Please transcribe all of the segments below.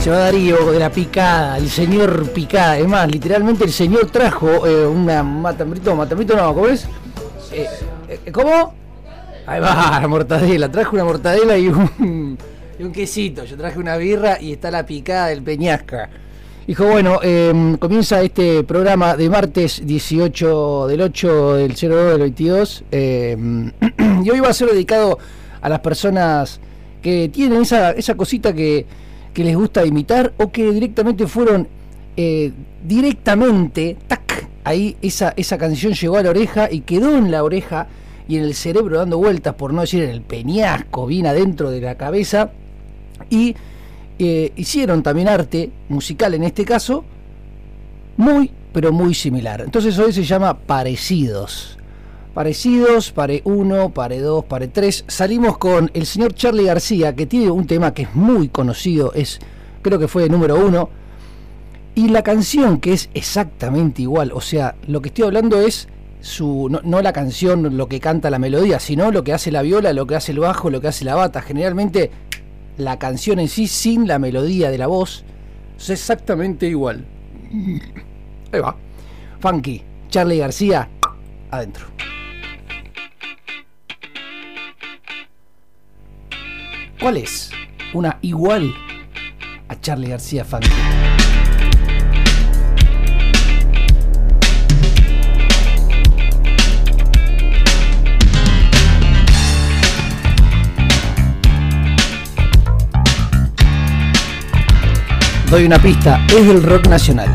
Se va Darío de la picada, el señor picada. Es más, literalmente el señor trajo eh, una matambrito, matambrito no, ¿cómo es? Eh, eh, ¿Cómo? Ahí va, la mortadela. Traje una mortadela y un, quesito. Yo traje una birra y está la picada del Peñasca. Dijo, bueno, em, comienza este programa de martes 18 del 8 del 02 del 22. em, y hoy va a ser dedicado a las personas que tienen esa cosita que, que les gusta imitar o que directamente fueron eh, directamente, tac, ahí esa, esa canción llegó a la oreja y quedó en la oreja y en el cerebro dando vueltas, por no decir en el peñasco, bien adentro de la cabeza. Y eh, hicieron también arte musical en este caso, muy, pero muy similar. Entonces hoy se llama Parecidos. Parecidos, pare 1, pare 2, pare 3. Salimos con el señor Charlie García, que tiene un tema que es muy conocido, es creo que fue número uno. Y la canción que es exactamente igual, o sea, lo que estoy hablando es su no, no la canción, lo que canta la melodía, sino lo que hace la viola, lo que hace el bajo, lo que hace la bata. Generalmente la canción en sí sin la melodía de la voz es exactamente igual. Ahí va. Funky, Charlie García, adentro. ¿Cuál es una igual a Charlie García Funky? Doy una pista, es del rock nacional.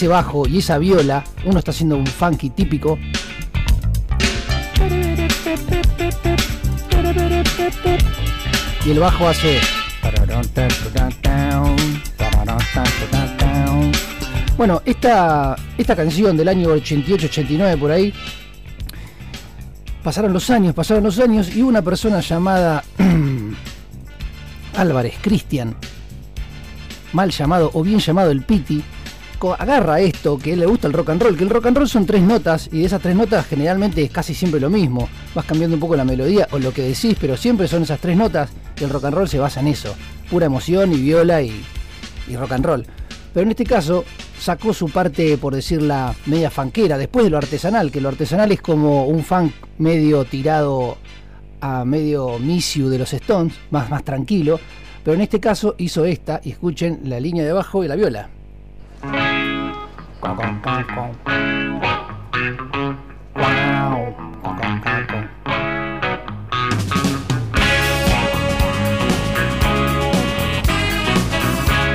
Ese bajo y esa viola, uno está haciendo un funky típico. Y el bajo hace. Bueno, esta, esta canción del año 88-89 por ahí. Pasaron los años, pasaron los años y una persona llamada Álvarez, Cristian, mal llamado o bien llamado el Piti, agarra esto que le gusta el rock and roll, que el rock and roll son tres notas y de esas tres notas generalmente es casi siempre lo mismo. Vas cambiando un poco la melodía o lo que decís, pero siempre son esas tres notas y el rock and roll se basa en eso. Pura emoción y viola y, y rock and roll. Pero en este caso sacó su parte, por decirla, media fanquera, después de lo artesanal, que lo artesanal es como un funk medio tirado a medio misiu de los Stones, más, más tranquilo. Pero en este caso hizo esta, y escuchen la línea de abajo y la viola.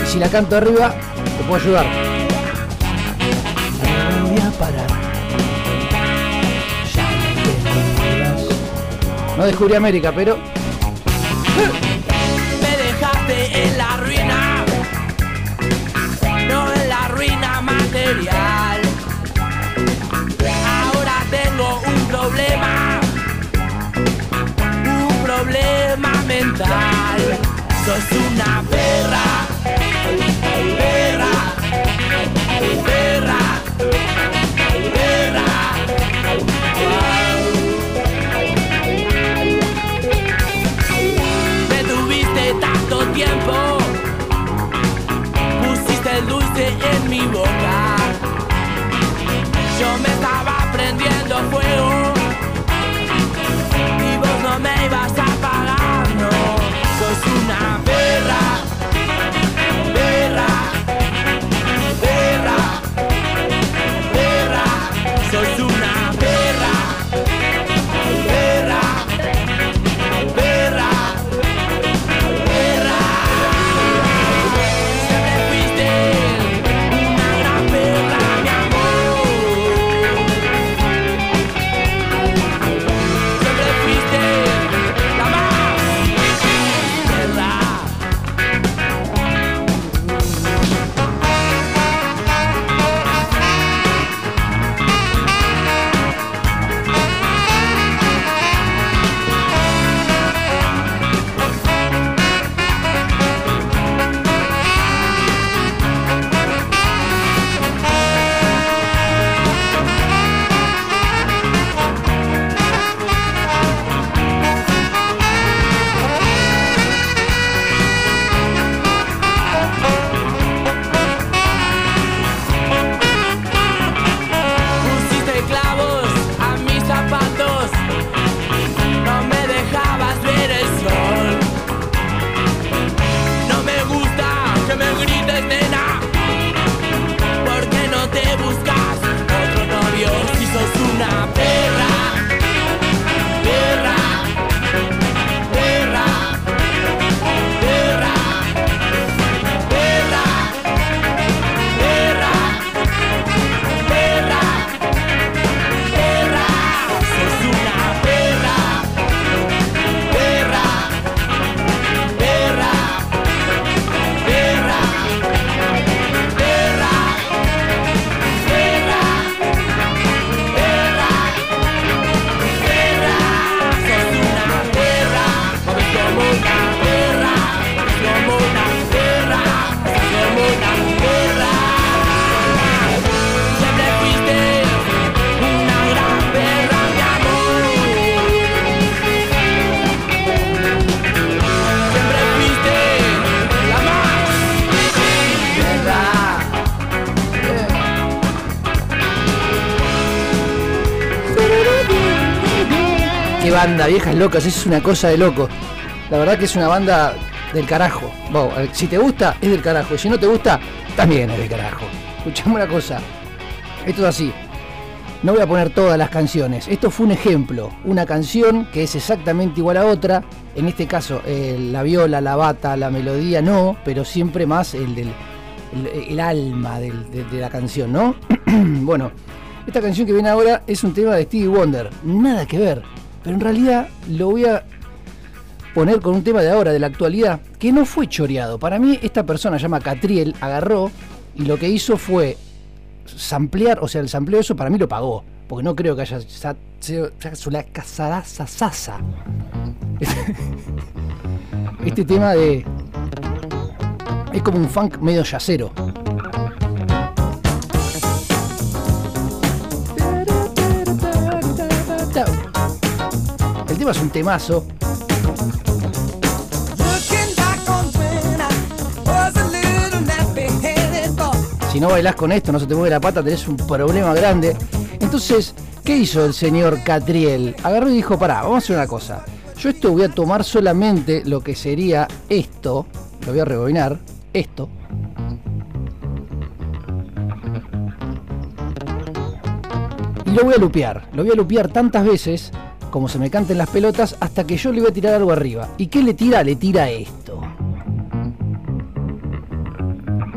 Y si la canto arriba, te puedo ayudar. No voy a parar. Ya no descubrí América, pero mental. Sos una perra, banda, viejas locas, es una cosa de loco. La verdad que es una banda del carajo. Eh, si te gusta, es del carajo. Si no te gusta, también es del carajo. Escuchame una cosa. Esto es así. No voy a poner todas las canciones. Esto fue un ejemplo. Una canción que es exactamente igual a otra. En este caso, eh, la viola, la bata, la melodía no, pero siempre más el del el, alma de, de la canción, ¿no? bueno, esta canción que viene ahora es un tema de Stevie Wonder, nada que ver, pero en realidad lo voy a poner con un tema de ahora, de la actualidad, que no fue choreado. Para mí, esta persona, se llama Catriel, agarró y lo que hizo fue samplear, o sea, el sampleo eso para mí lo pagó, porque no creo que haya la casadaza sasa. Este tema de. Es como un funk medio yacero. Little nappy-headed boy. Si no bailás con esto, no se te mueve la pata, tenés un problema grande. Entonces, ¿qué hizo el señor Catriel? Agarró y dijo, pará, vamos a hacer una cosa. Yo esto voy a tomar solamente lo que sería esto. Lo voy a rebobinar. Esto. Y lo voy a lupear. Lo voy a lupear tantas veces como se me canten las pelotas hasta que yo le voy a tirar algo arriba. ¿Y qué le tira? Le tira esto.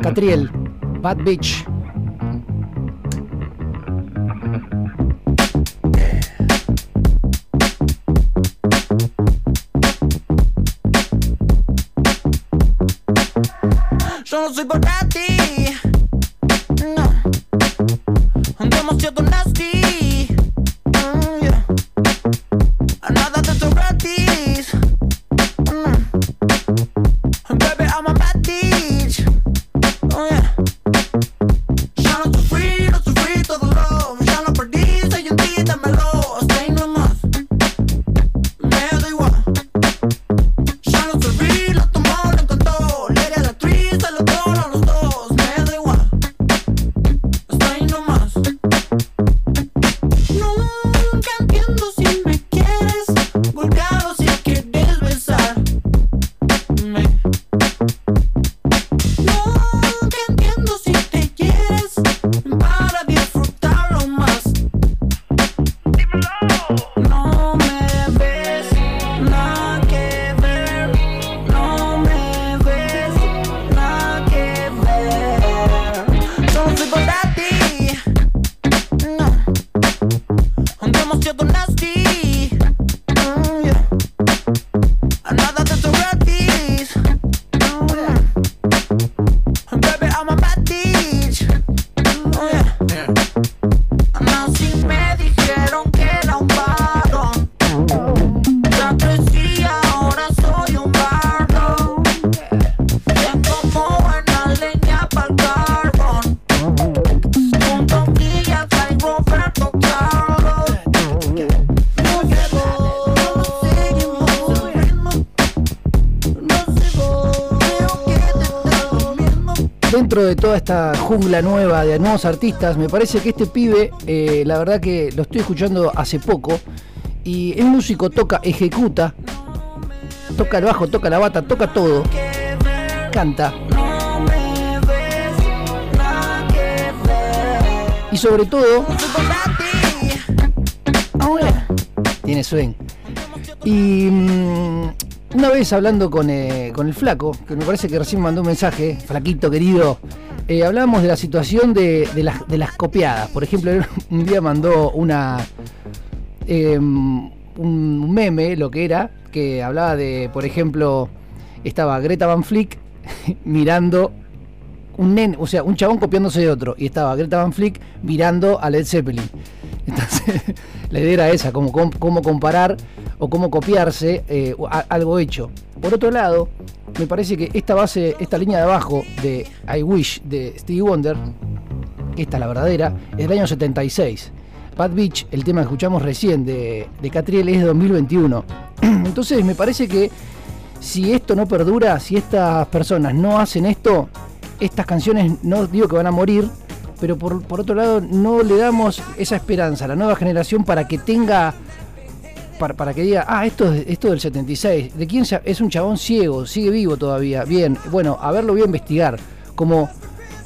Catriel, Bad Bitch. Yo no soy ti. Dentro de toda esta jungla nueva de nuevos artistas, me parece que este pibe, eh, la verdad que lo estoy escuchando hace poco, y es músico, toca, ejecuta, toca el bajo, toca la bata, toca todo, canta, y sobre todo, tiene swing. Y mm, una vez hablando con, eh, con el flaco, que me parece que recién mandó un mensaje, flaquito querido, eh, hablábamos de la situación de, de las, de las copiadas. Por ejemplo, un día mandó una eh, un meme, lo que era, que hablaba de, por ejemplo, estaba Greta Van Flick mirando un nen, o sea, un chabón copiándose de otro, y estaba Greta Van Flick mirando a Led Zeppelin. Entonces, la idea era esa, como com- cómo comparar o cómo copiarse eh, algo hecho. Por otro lado, me parece que esta base, esta línea de abajo de I Wish de Stevie Wonder, esta es la verdadera, es del año 76. Bad Beach, el tema que escuchamos recién de, de Catriel, es de 2021. Entonces me parece que si esto no perdura, si estas personas no hacen esto, estas canciones no digo que van a morir, pero por, por otro lado no le damos esa esperanza a la nueva generación para que tenga, para, que diga, ah, esto es esto del 76, ¿de quién se- es un chabón ciego? Sigue vivo todavía, bien, bueno, a ver lo voy a investigar, como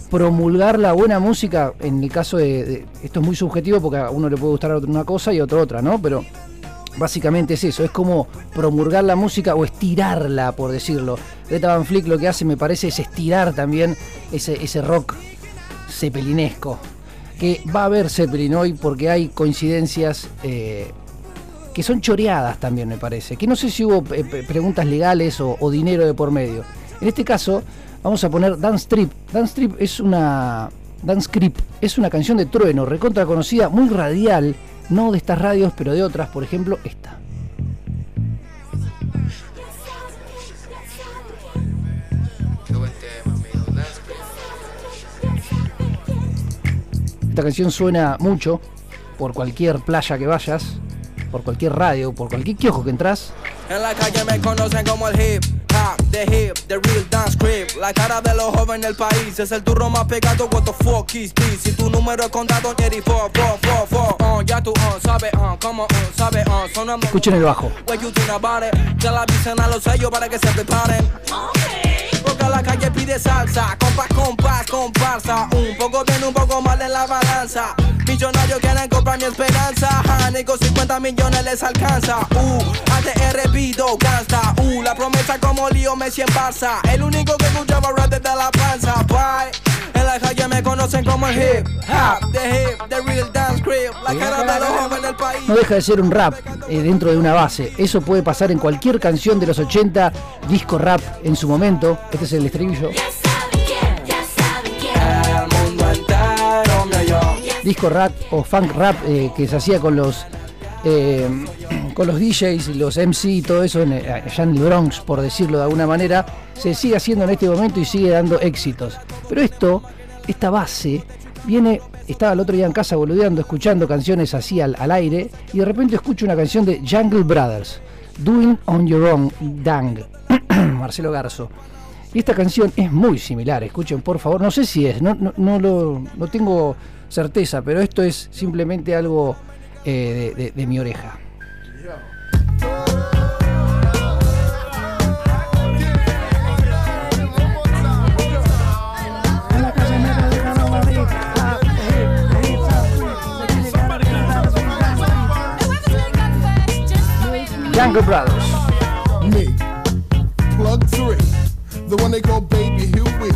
promulgar la buena música, en el caso de, esto es muy subjetivo porque a uno le puede gustar una cosa y a otro otra, ¿no? Pero Básicamente es eso, es como promulgar la música o estirarla, por decirlo. Greta Van Fleet lo que hace, me parece, es estirar también ese, ese rock cepelinesco. Que va a haber Zeppelin hoy porque hay coincidencias eh, que son choreadas también, me parece. Que no sé si hubo eh, preguntas legales o, o dinero de por medio. En este caso, vamos a poner Dance Trip. Dance Trip es una. Dance Creep es una canción de trueno, recontra conocida, muy radial, no de estas radios, pero de otras, por ejemplo, esta. Esta canción suena mucho por cualquier playa que vayas, por cualquier radio, por cualquier kiosco que entras. En la calle me conocen como el hip hop, the hip, the real dance creep. La cara de los jóvenes del país es el turro más pegado. What the fuck is this? Si tu número es contado, 84, 4, 4, 4. Uh, ya tú, uh, uh, como, uh, uh, sonando. Escuchen el bajo. What you think about it? Que la avisen a los sellos para que se preparen. Porque la calle pide salsa, compás, compás, comparsa. Un poco bien, un poco mal en la balanza. Millonarios quieren comprar mi esperanza. Honey, con 50 millones les alcanza. Uh, ATR Vido, gangsta. Uh, la promesa como lío Messi en Barça. El único que escuchaba rap desde la panza. Bye. En la calle me conocen como el hip hop, the hip, the real dance creep. La cara de los jóvenes del país. No deja de ser un rap eh, dentro de una base. Eso puede pasar en cualquier canción de los 80, disco rap en su momento. Este es el estribillo. Disco rap o funk rap eh, que se hacía con los eh, con los DJs y los MC y todo eso en, eh, allá en el Bronx, por decirlo de alguna manera, se sigue haciendo en este momento y sigue dando éxitos. Pero esto, esta base, viene, estaba el otro día en casa boludeando, escuchando canciones así al, al aire, y de repente escucho una canción de Jungle Brothers, Doing on Your Own, Dang, Marcelo Garzo. Y esta canción es muy similar, escuchen por favor, no sé si es, no, no, no lo, no tengo certeza, pero esto es simplemente algo eh, de, de- de mi oreja. Jungle Brothers. Me, plug three, the one they call Baby Huey,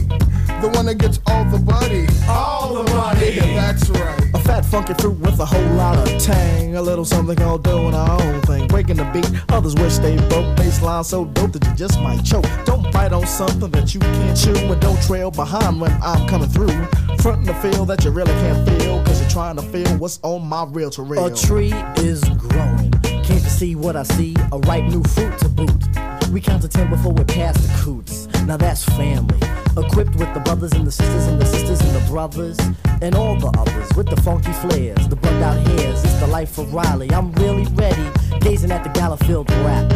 the one that gets all the buddy. All the money. Yeah, that's right. A fat funky fruit with a whole lot of tang. A little something all doing our own thing. Breaking the beat, others wish they broke. Baseline so dope that you just might choke. Don't bite on something that you can't chew. And don't trail behind when I'm coming through. Frontin' the feel that you really can't feel. Cause you're trying to feel what's on my real to reel. A tree is growing. Can't see what I see? A ripe new fruit to boot. We count to ten before we're past the coots. Now that's family. Equipped with the brothers and the sisters and the sisters and the brothers. And all the others with the funky flares, the bugged out hairs. It's the life of Riley. I'm really ready. Gazing at the Gallowfield rap.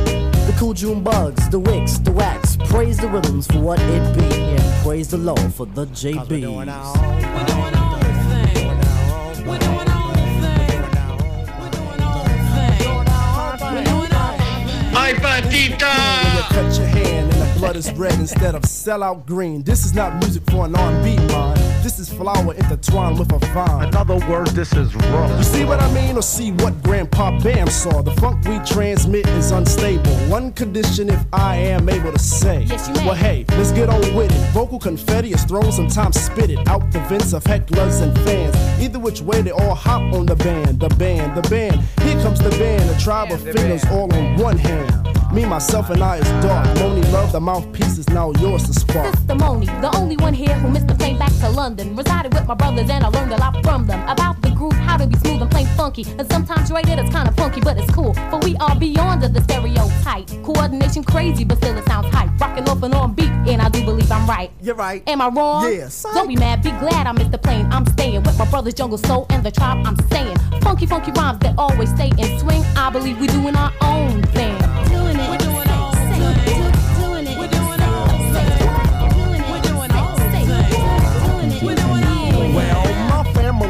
The cool June bugs, the wicks, the wax. Praise the rhythms for what it be. And praise the Lord for the JBs. When you cut your hand and the blood is red instead of sellout green. This is not music for an R&B mind. This is flower intertwined with a vine. In other words, this is raw. You see what I mean, or see what Grandpa Bam saw? The funk we transmit is unstable. One condition, if I am able to say. Yes, you may. Well, hey, let's get on with it. Vocal confetti is thrown, sometimes spit it out the vents of hecklers and fans. Either which way, they all hop on the band, the band, the band. Here comes the band, a tribe of fingers all on one hand. Me, myself, and I is dark. Moni love, the mouthpiece is now yours to spark. Sister Moni, the only one here who missed the plane back to London. Resided with my brothers and I learned a lot from them about the groove, how to be smooth and plain funky. And sometimes rated it's kinda funky, but it's cool. But we are beyond the stereotype. Coordination crazy, but still it sounds hype. Rocking off and on beat, and I do believe I'm right. You're right. Am I wrong? Yes. Don't be mad, be glad I missed the plane. I'm staying with my brothers, Jungle Soul, and the tribe. I'm saying funky, funky rhymes that always stay in swing. I believe we're doing our own thing. Doing it.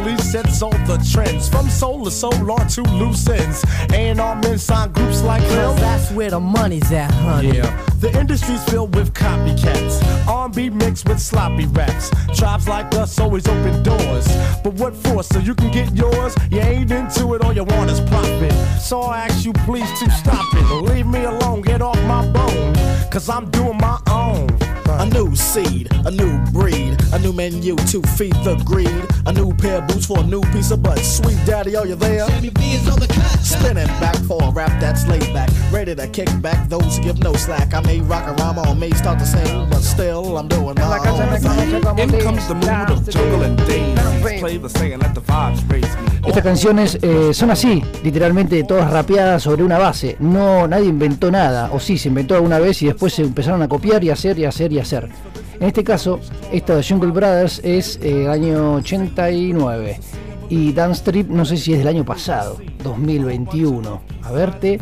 Well, sets all the trends from soul to solar to loose ends. A&R men sign groups like Cause that's where the money's at, honey. Yeah, the industry's filled with copycats. R&B mixed with sloppy raps. Tribes like us always open doors. But what for? So you can get yours? You ain't into it, all you want is profit. so I ask you please to stop it. Leave me alone, get off my bone, cause I'm doing my own. A new seed, a new breed, a new menu to feed the greed. A new pair of boots for a new piece of butt. Sweet daddy, are you there? Spinning back for a rap that's laid back. Ready to kick back those who give no slack. I may rock a rhyme or may start to sing, but still I'm doing my own thing. In comes the mood of jungle and days. Play the saying, let the vibes raise me. Estas canciones eh, son así, literalmente todas rapeadas sobre una base. No, nadie inventó nada, o sí, se inventó alguna vez y después se empezaron a copiar y hacer y hacer y hacer. En este caso, esta de Jungle Brothers es eh, año 89 y Dance Trip no sé si es del año pasado, 2021. A verte,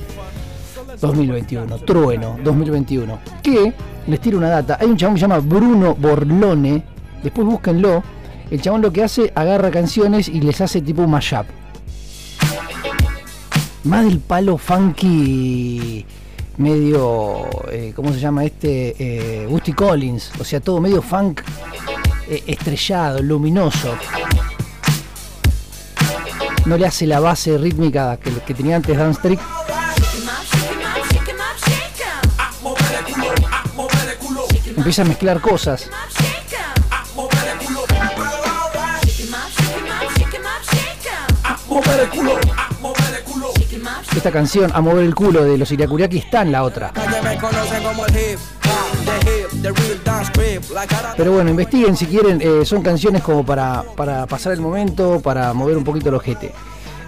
2021, Trueno, 2021. Que, les tiro una data, hay un chabón que se llama Bruno Borlone, después búsquenlo. El chabón lo que hace, agarra canciones y les hace tipo un mashup. Más del palo funky, medio, eh, ¿cómo se llama este? Eh, Gusty Collins, o sea, todo medio funk eh, estrellado, luminoso. No le hace la base rítmica que, que tenía antes Dance Trick. Empieza a mezclar cosas. Esta canción, A mover el culo de los Iriakuriaki, está en la otra. Pero bueno, investiguen si quieren, eh, son canciones como para, para pasar el momento, para mover un poquito el ojete.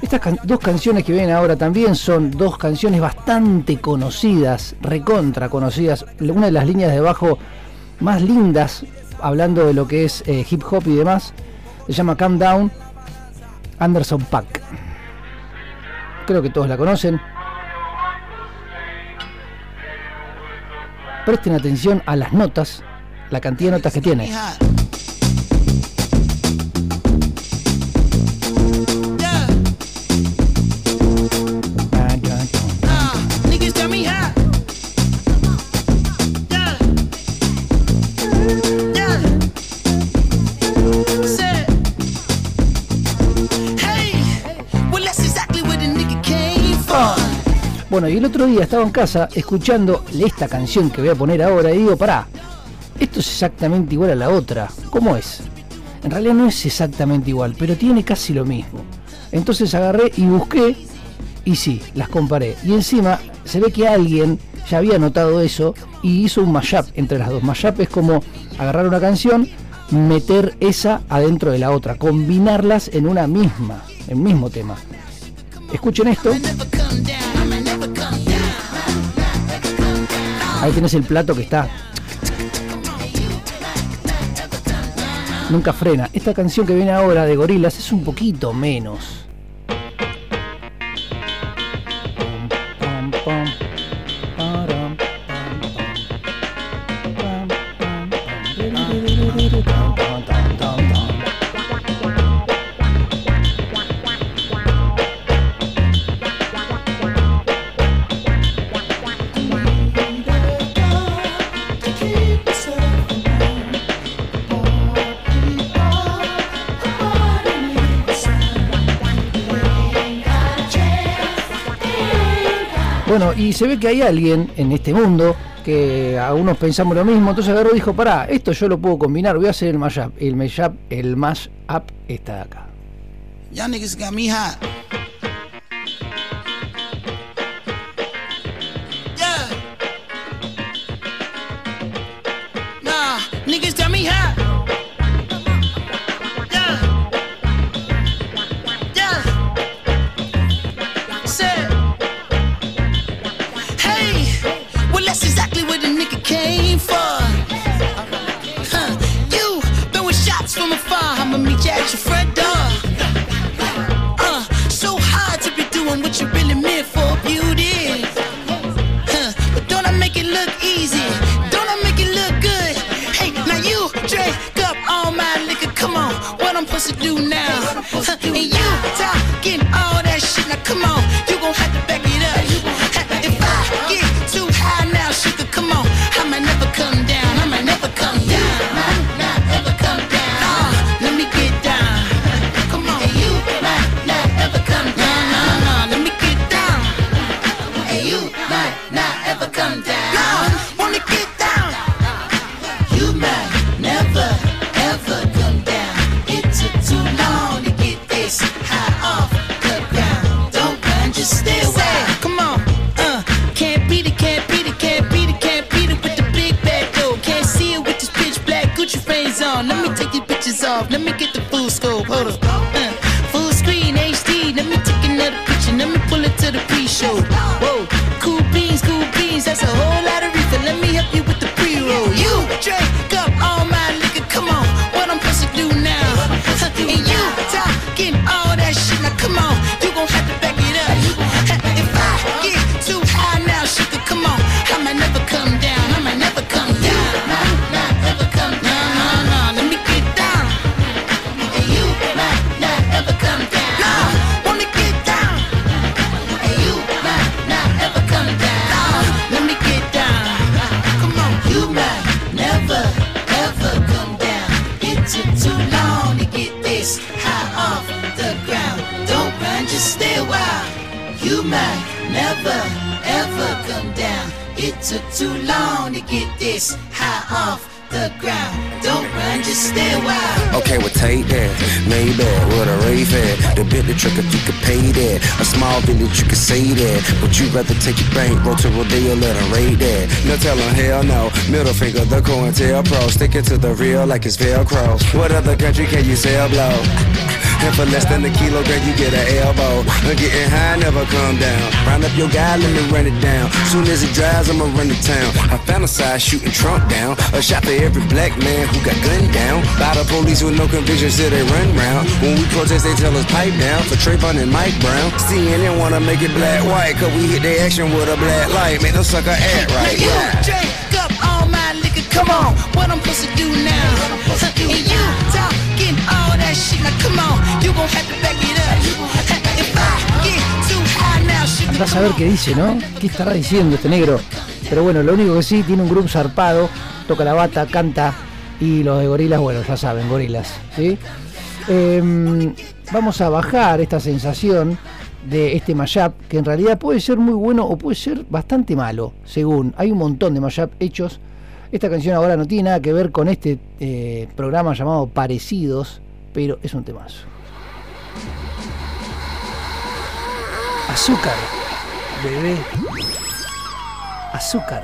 Estas dos canciones que vienen ahora también son dos canciones bastante conocidas, recontra conocidas. Una de las líneas de bajo más lindas, hablando de lo que es eh, hip hop y demás, se llama Calm Down, Anderson Pack. Creo que todos la conocen. Presten atención a las notas, la cantidad de notas que tiene. Bueno, y el otro día estaba en casa escuchando esta canción que voy a poner ahora y digo, pará, esto es exactamente igual a la otra. ¿Cómo es? En realidad no es exactamente igual, pero tiene casi lo mismo. Entonces agarré y busqué y sí, las comparé. Y encima se ve que alguien ya había notado eso y hizo un mashup entre las dos. Mashup es como agarrar una canción, meter esa adentro de la otra, combinarlas en una misma, el mismo tema. Escuchen esto. Ahí tenés el plato que está. Nunca frena. Esta canción que viene ahora de Gorilas es un poquito menos. Y se ve que hay alguien en este mundo que algunos pensamos lo mismo, entonces agarró y dijo, pará, esto yo lo puedo combinar, voy a hacer el mashup. El mashup, el mashup está acá. Y'all niggas got me hot. Supposed to do now? You rather take your bank, roll to Rodeo, let her raid that No telling, hell no, middle finger the COINTELPRO Sticking to the real like it's Velcro What other country can you sell blow? And for less than a kilogram, you get an elbow. I'm getting high, never come down. Round up your guy, let me run it down. Soon as it dries, I'ma run the town. I fantasize shooting Trump down. A shot for every black man who got gunned down. By the police with no convictions, till they run round. When we protest, they tell us pipe down. For Trayvon and Mike Brown. CNN wanna make it black white, cause we hit their action with a black light. Make them sucker act right. You Yeah. drink up all my liquor. Come on, what I'm supposed to do now? And you talking all that shit. Now come on, you gon' have to back it up. Huh, If I get too high now, sugar, Andás a on. qué dice, ¿no? ¿Qué estará diciendo este negro? Pero bueno, lo único que sí, tiene un grupo zarpado, toca la bata, canta y los de gorilas, bueno, ya saben, gorilas, ¿sí? Em, vamos a bajar esta sensación de este mashup, que en realidad puede ser muy bueno o puede ser bastante malo, según. Hay un montón de mashup hechos. Esta canción ahora no tiene nada que ver con este eh, programa llamado Parecidos, pero es un temazo. Azúcar, bebé. Azúcar.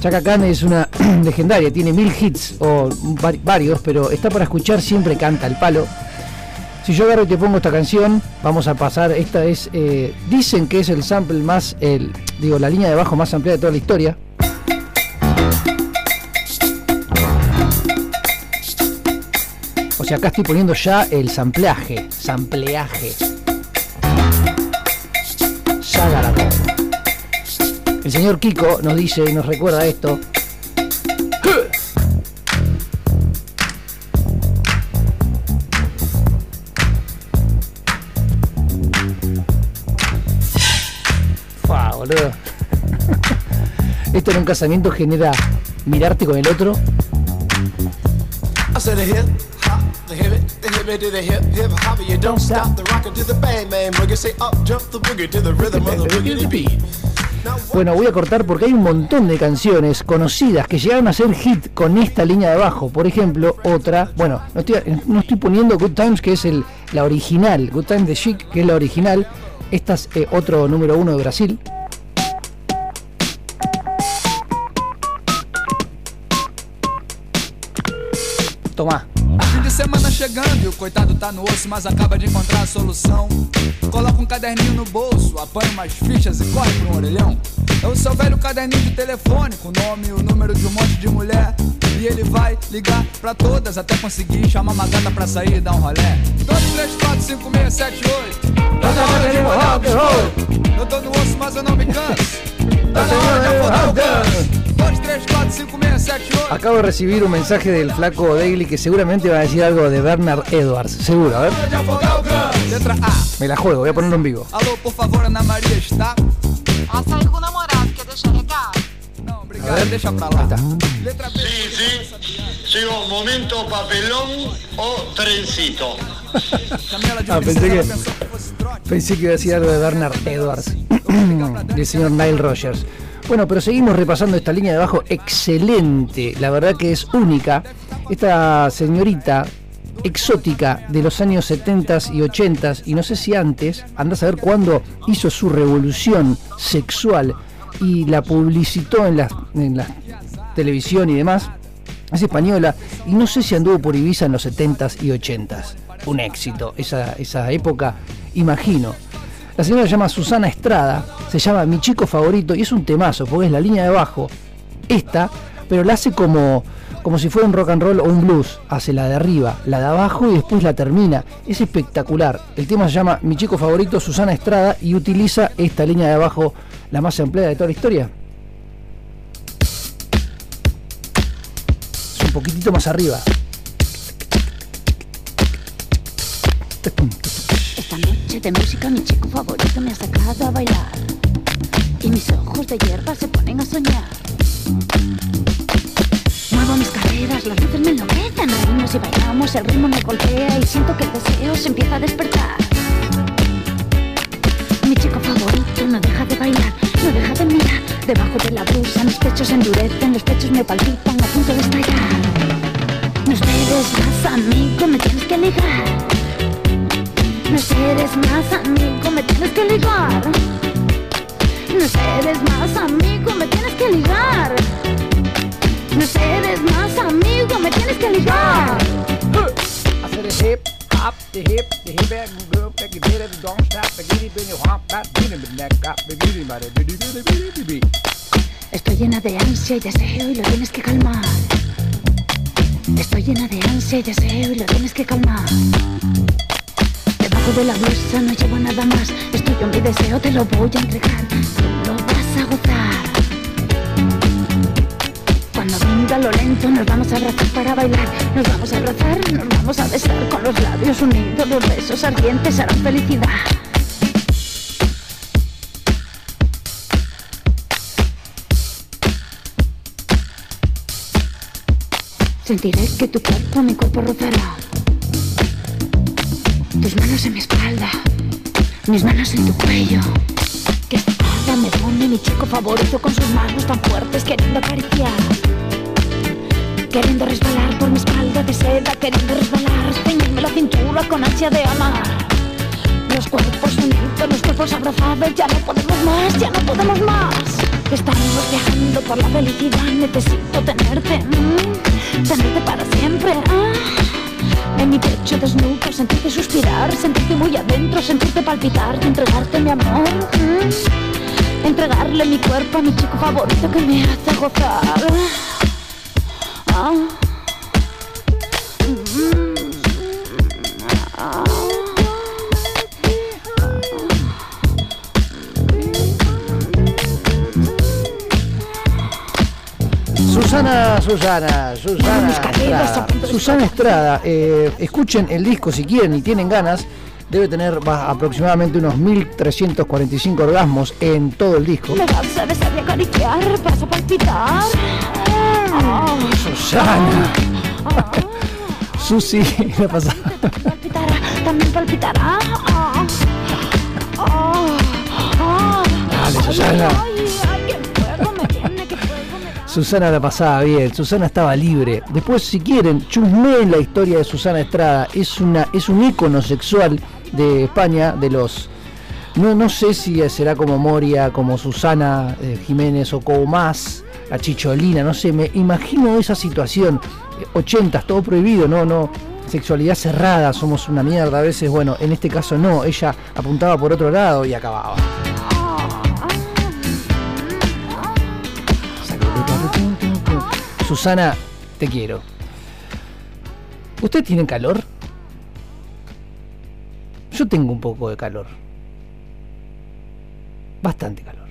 Chaka Khan es una legendaria, tiene mil hits o vari- varios, pero está para escuchar, siempre canta el palo. Si yo agarro y te pongo esta canción, vamos a pasar, esta es, eh, dicen que es el sample más, digo, la línea de bajo más ampliada de toda la historia. O sea, acá estoy poniendo ya el sampleaje, sampleaje. El señor Kiko nos dice, nos recuerda esto. Fa, boludo. Esto en un casamiento genera mirarte con el otro. Bueno, voy a cortar porque hay un montón de canciones conocidas que llegaron a ser hit con esta línea de bajo. Por ejemplo, otra, bueno, no estoy, poniendo Good Times, que es el, la original, Good Times de Chic, que es la original. Esta es eh, otro número uno de Brasil. Tomá. De semana chegando e o coitado tá no osso, mas acaba de encontrar a solução. Coloca um caderninho no bolso, apanha umas fichas e corre pra um orelhão. É o seu velho caderninho de telefone, com o nome e o número de um monte de mulher. E ele vai ligar pra todas até conseguir chamar uma gata pra sair e dar um rolé. 2, 3, 4, 5, 6, 7, 8. Tá na hora de rodar o. Eu tô no osso, mas eu não me canso. Tá na hora de afundar o ganso. 2, 3, 4, 5, 6, 7, 8. Acabo de recibir un mensaje del flaco Daily que seguramente va a decir algo de Bernard Edwards. Seguro, a ver. Letra A. Me la juego, voy a ponerlo en vivo. Alô, por favor, Ana Maria está? A sair com o namorado, quer deixar recado? Não, obrigado, deixa pra lá. Letra B. Sí, sí. Llegó momento papelón o trencito. Ah, pensé que, pensé que iba a decir algo de Bernard Edwards. del señor Nile Rogers. Bueno, pero seguimos repasando esta línea de bajo excelente. La verdad que es única. Esta señorita exótica de los años 70 y 80 y no sé si antes, anda a saber cuándo hizo su revolución sexual y la publicitó en la, en la televisión y demás. Es española y no sé si anduvo por Ibiza en los 70s y 80s. Un éxito, esa, esa época, imagino. La señora se llama Susana Estrada, se llama Mi Chico Favorito y es un temazo, porque es la línea de abajo, esta, pero la hace como, como si fuera un rock and roll o un blues. Hace la de arriba, la de abajo y después la termina. Es espectacular. El tema se llama Mi Chico Favorito, Susana Estrada, y utiliza esta línea de abajo, la más empleada de toda la historia. Es un poquitito más arriba. De música mi chico favorito me ha sacado a bailar. Y mis ojos de hierba se ponen a soñar. Muevo mis caderas, las luces me enloquecen Reímos y bailamos, el ritmo me golpea Y siento que el deseo se empieza a despertar. Mi chico favorito no deja de bailar, no deja de mirar. Debajo de la blusa mis pechos endurecen Los pechos me palpitan a punto de estallar. No esperes más amigo, me tienes que ligar no eres más amigo, me tienes que ligar. No eres más amigo, me tienes que ligar. No eres más amigo, me tienes que ligar. Hacer el hip hop, the hip, the hip back group, that you did it, don't stop, the giddy bitty hop, that beat in the neck, got the giddy body, bitty bitty bitty bitty. Estoy llena de ansia y deseo y lo tienes que calmar. Estoy llena de ansia y deseo y lo tienes que calmar. De la blusa no llevo nada más. Es tuyo mi deseo, te lo voy a entregar. Tú lo vas a gozar. Cuando venga lo lento, nos vamos a abrazar para bailar. Nos vamos a abrazar, nos vamos a besar con los labios unidos. Los besos ardientes harán felicidad. Sentiré que tu cuerpo mi cuerpo rozará. Tus manos en mi espalda, mis manos en tu cuello. Que tarde me pone mi chico favorito con sus manos tan fuertes queriendo acariciar. Queriendo resbalar por mi espalda de seda, queriendo resbalar, ceñirme la cintura con ansia de amar. Los cuerpos unidos, los cuerpos abrazados, ya no podemos más, ya no podemos más. Estamos viajando por la felicidad, necesito tenerte, mm, tenerte para siempre. ah. En mi pecho desnudo, sentirte suspirar, sentirte muy adentro, sentirte palpitar y entregarte mi amor. mm. Entregarle mi cuerpo a mi chico favorito que me hace gozar. Ah. Susana, Susana, Susana Estrada. Susana Estrada, eh, escuchen el disco si quieren y tienen ganas. Debe tener aproximadamente unos 1345 orgasmos en todo el disco. Me vas a besar y acariciar, vas a palpitar. Ah. Susana. Susi, ¿qué pasa? palpitará, también palpitará. Ah. Ah. Dale, Susana. Ay, ay, qué Susana la pasaba bien, Susana estaba libre. Después, si quieren, chusmeen la historia de Susana Estrada. Es una, es un ícono sexual de España, de los. No, no sé si será como Moria, como Susana eh, Jiménez o como más, la Chicholina, no sé, me imagino esa situación. Eh, 80, todo prohibido, no, no. Sexualidad cerrada, somos una mierda a veces. Bueno, en este caso no, ella apuntaba por otro lado y acababa. Susana, te quiero. ¿Usted tiene calor? Yo tengo un poco de calor. Bastante calor.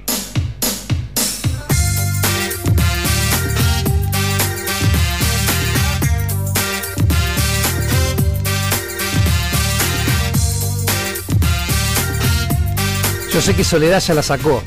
Yo sé que Soledad ya la sacó.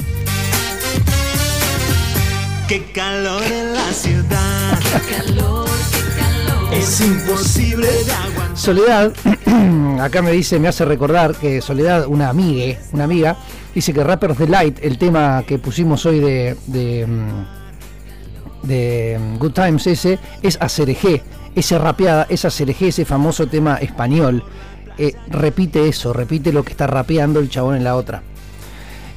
Qué calor en la ciudad. Qué calor, qué calor. Es imposible de aguantar. Soledad, acá me dice, me hace recordar que Soledad, una amiga, una amiga, dice que Rappers Delight, el tema que pusimos hoy de, de, mm, de mm, Good Times ese, es Acerejé, ese rapeada, es Acerejé, ese famoso tema español. Eh, repite eso, repite lo que está rapeando el chabón en la otra.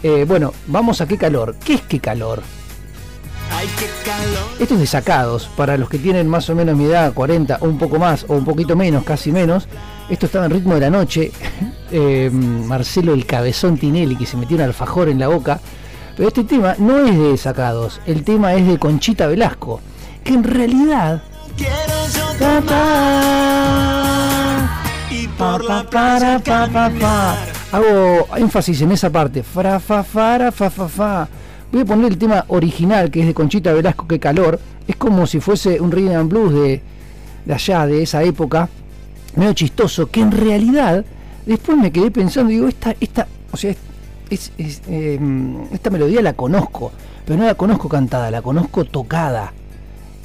Eh, bueno, vamos a qué calor. ¿Qué es qué calor? Ay, qué calor. Esto es de sacados, para los que tienen más o menos mi edad, 40 o un poco más, o un poquito menos, casi menos. Esto estaba en ritmo de la noche. Eh, Marcelo el Cabezón Tinelli, que se metió un alfajor en la boca. Pero este tema no es de sacados, el tema es de Conchita Velasco, que en realidad. Y por la. Hago énfasis en esa parte. Fra, fa, fara, fa, fa, fa. Voy a poner el tema original, que es de Conchita Velasco, que calor. Es como si fuese un rhythm and blues de, de allá, de esa época. Medio chistoso, que en realidad, después me quedé pensando, digo, esta, esta, o sea, es- eh, esta melodía la conozco, pero no la conozco cantada, la conozco tocada.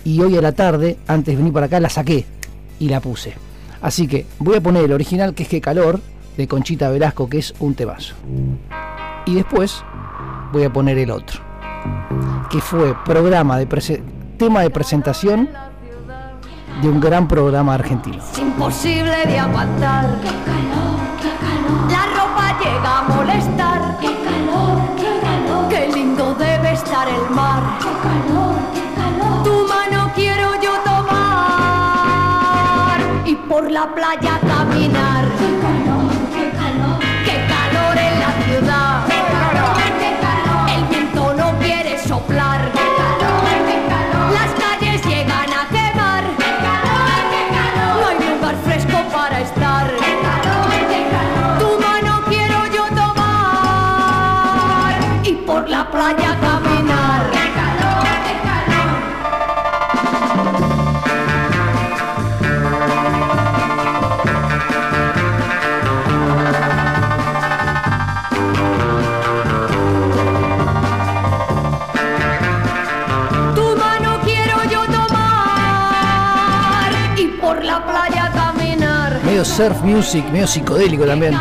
Y hoy a la tarde, antes de venir para acá, la saqué y la puse. Así que voy a poner el original, que es Que Calor, de Conchita Velasco, que es un temazo. Y después voy a poner el otro, que fue programa de tema de presentación de un gran programa argentino. Es imposible de aguantar. Qué calor, qué calor. La ropa llega a molestar. Qué calor, qué calor. Qué lindo debe estar el mar. Qué calor, qué calor. Tu mano quiero yo tomar y por la playa surf music, medio psicodélico también.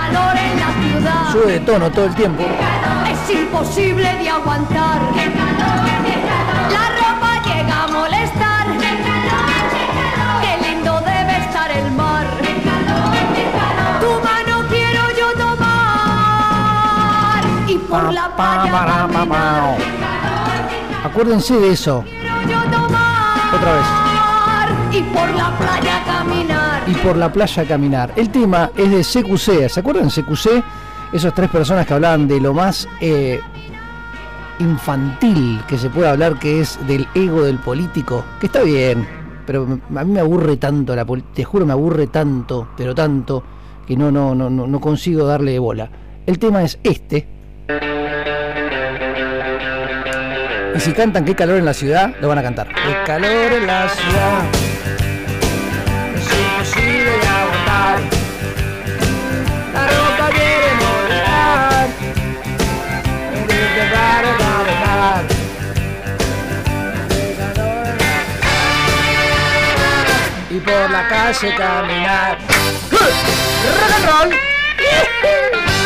Sube de tono todo el tiempo. Es imposible de aguantar. La ropa llega a molestar. Qué lindo debe estar el mar. Tu mano quiero yo tomar. Y por la playa caminar. Acuérdense de eso. Yo tomar. Otra vez. Y por la playa caminar. Y por la playa caminar. El tema es de CQC. ¿Se acuerdan de CQC? Esas tres personas que hablaban de lo más eh, infantil que se puede hablar, que es del ego del político. Que está bien, pero a mí me aburre tanto la. Te juro, me aburre tanto, pero tanto, que no, no, no, no consigo darle bola. El tema es este. Y si cantan qué calor en la ciudad, lo van a cantar. Qué calor en la ciudad. Y por la calle caminar. Rock and roll.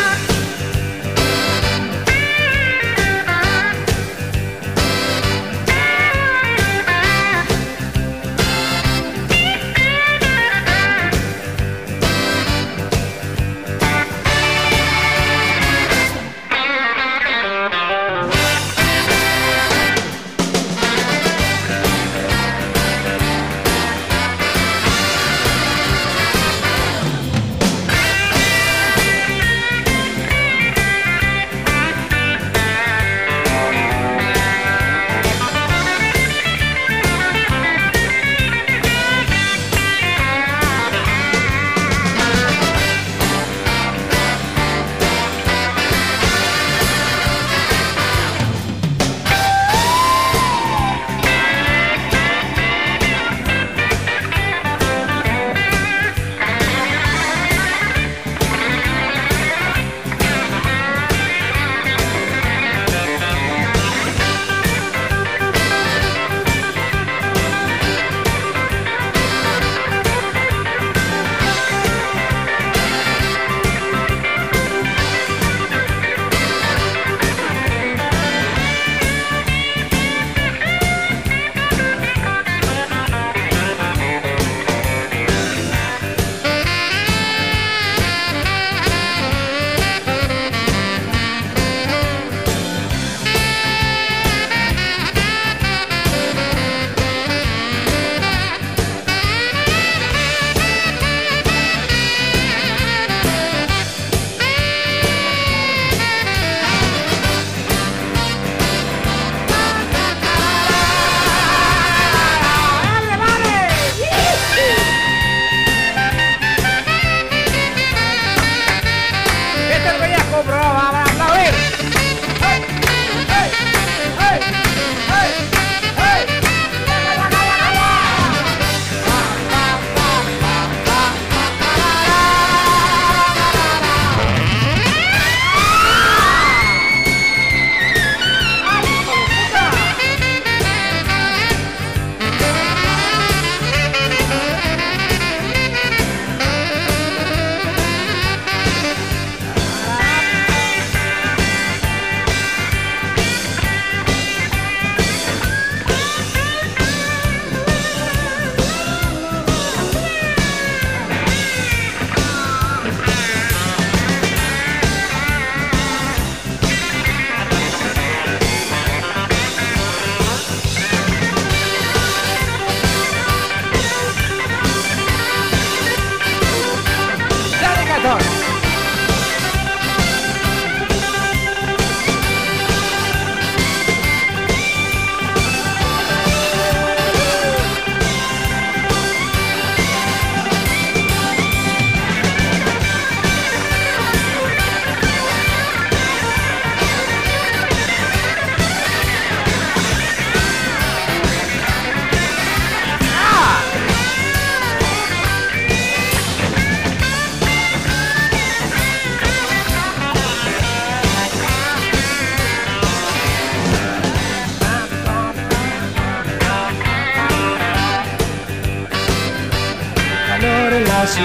Es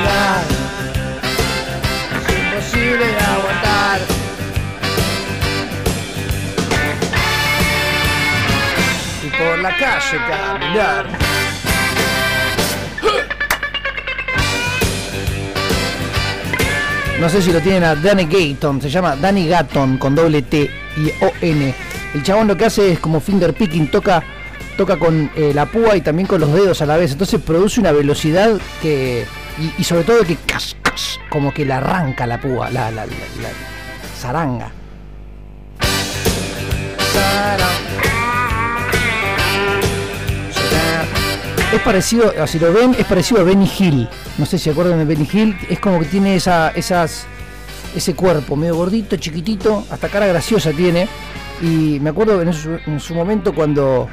imposible de aguantar. Y por la calle caminar. No sé si lo tienen a Danny Gaton, se llama Danny Gaton con doble T y O-N. El chabón lo que hace es como finger picking, toca toca con eh, la púa y también con los dedos a la vez. Entonces produce una velocidad que y, sobre todo que como que la arranca la púa, la, la, la, la zaranga. Es parecido, si lo ven, es parecido a Benny Hill. No sé si se acuerdan de Benny Hill. Es como que tiene esa, esas, ese cuerpo medio gordito, chiquitito, hasta cara graciosa tiene. Y me acuerdo en su momento cuando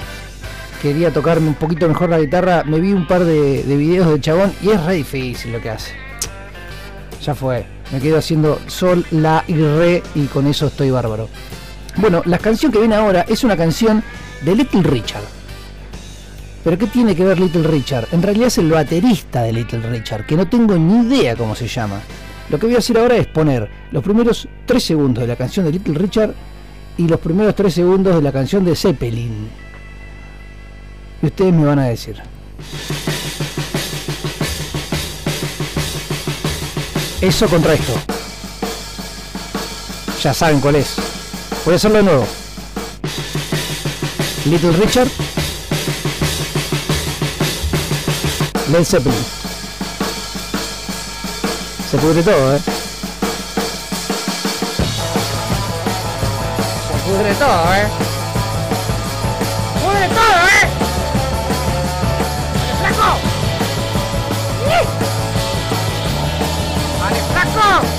quería tocarme un poquito mejor la guitarra, me vi un par de, de videos de chabón y es re difícil lo que hace. Ya fue. Me quedo haciendo sol, la y re y con eso estoy bárbaro. Bueno, la canción que viene ahora es una canción de Little Richard. Pero ¿qué tiene que ver Little Richard? En realidad es el baterista de Little Richard, que no tengo ni idea cómo se llama. Lo que voy a hacer ahora es poner los primeros 3 segundos de la canción de Little Richard y los primeros 3 segundos de la canción de Zeppelin. Y ustedes me van a decir. Eso contra esto. Ya saben cuál es. Voy a hacerlo de nuevo. Little Richard. Led Zeppelin. Se pudre todo, ¿eh? Se pudre todo, ¿eh? ¡Pudre todo, eh! 棒。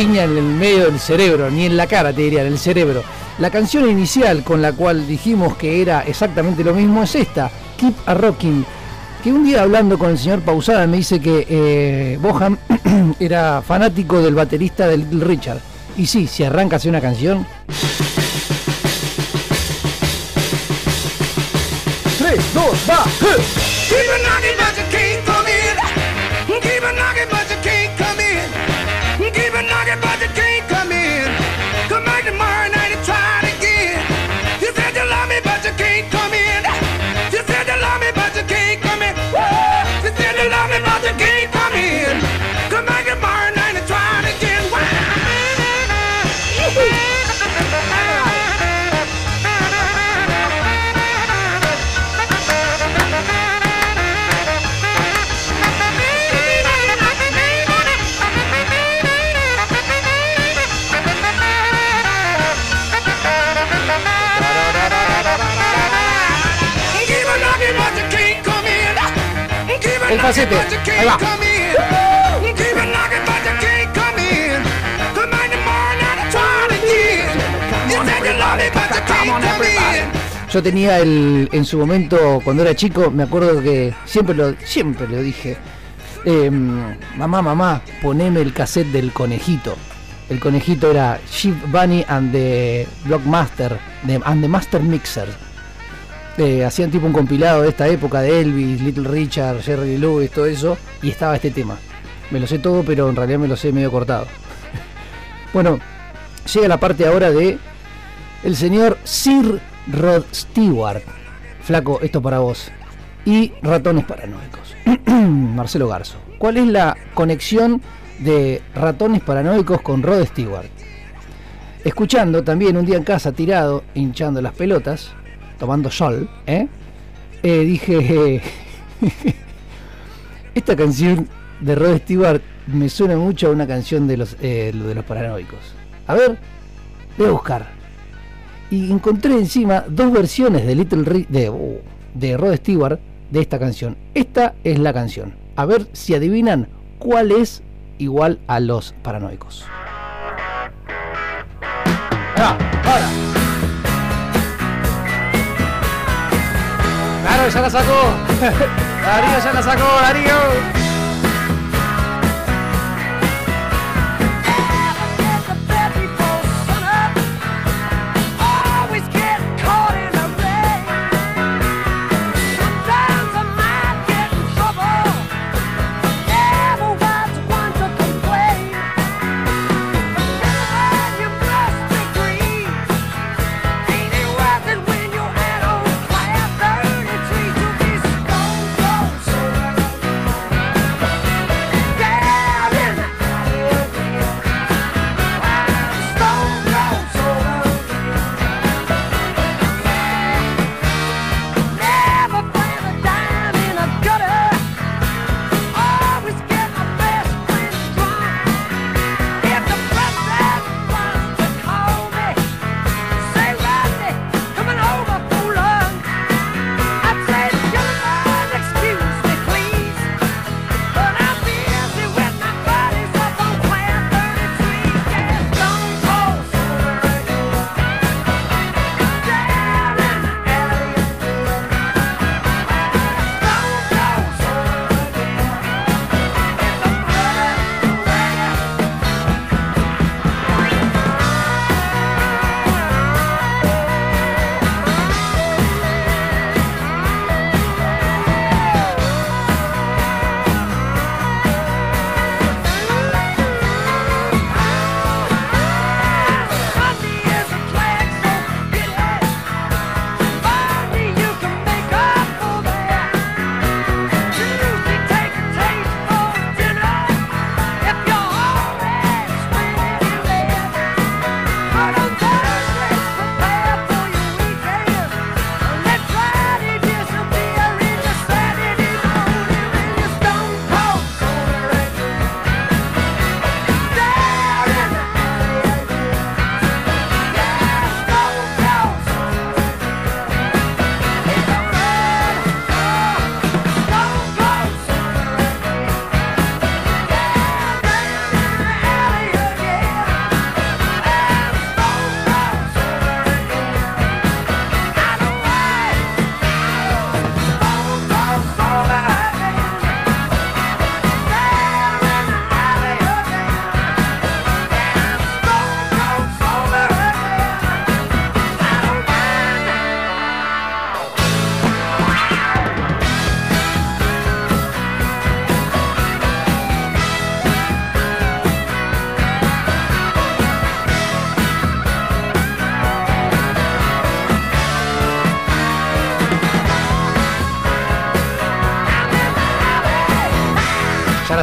Piña en el medio del cerebro, ni en la cara te diría, en el cerebro. La canción inicial con la cual dijimos que era exactamente lo mismo es esta, Keep a Rocking. Que un día hablando con el señor Pausada me dice que eh, Boham era fanático del baterista de Little Richard. Y sí, si arranca así una canción. 3, 2, va. Yo tenía el, en su momento, cuando era chico, me acuerdo que siempre lo, siempre lo dije, em, mamá, mamá, poneme el cassette del conejito. El conejito era Sheep Bunny and the Blockmaster, and the Master Mixer. Eh, hacían tipo un compilado de esta época de Elvis, Little Richard, Jerry Lewis, todo eso, y estaba este tema. Me lo sé todo, pero en realidad me lo sé medio cortado. bueno, llega la parte ahora de el señor Sir Rod Stewart. Flaco, esto para vos. Y ratones paranoicos. Marcelo Garzo. ¿Cuál es la conexión de ratones paranoicos con Rod Stewart? Escuchando también un día en casa tirado, hinchando las pelotas, tomando sol, ¿eh? Eh, dije, esta canción de Rod Stewart me suena mucho a una canción de los, eh, de los paranoicos. A ver, voy a buscar y encontré encima dos versiones de Little Ri- de, uh, de Rod Stewart de esta canción. Esta es la canción. A ver si adivinan cuál es igual a los paranoicos. Ahora, ahora. Ya la sacó. Darío ya la sacó, Darío.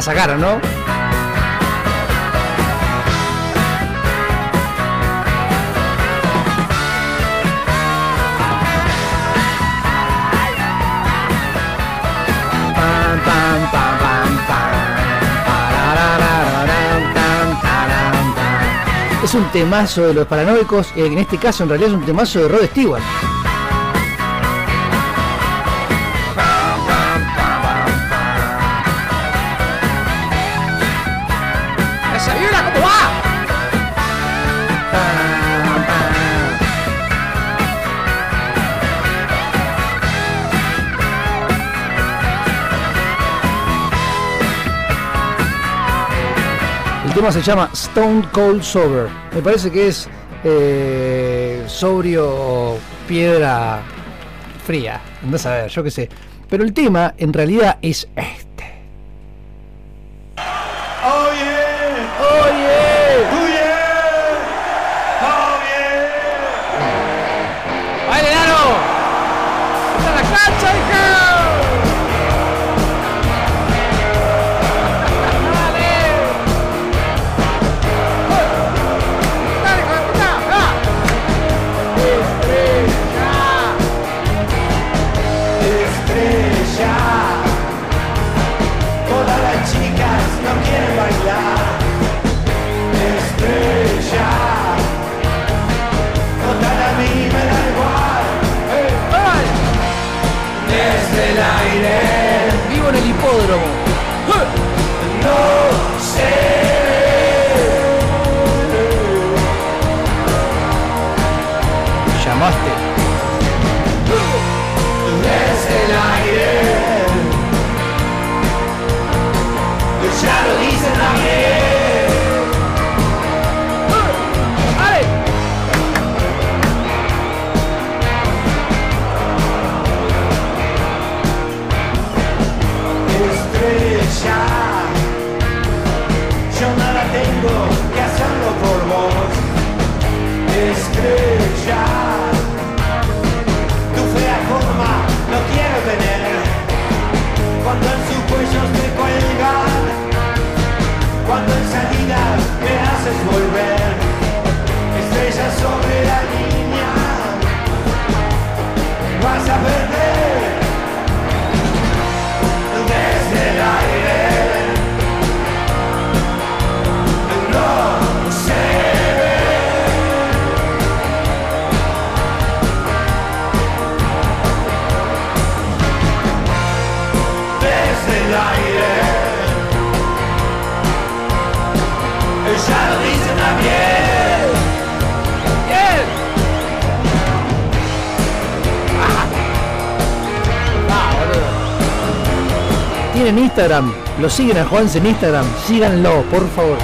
Tam, taram, tam. Es un temazo de los paranoicos, en este caso en realidad es un temazo de Rod Stewart. Tema se llama Stone Cold Sober. Me parece que es eh, sobrio piedra fría. Andás a ver, yo qué sé. Pero el tema en realidad es este. Lo siguen a Juanse en Instagram. Síganlo, por favor.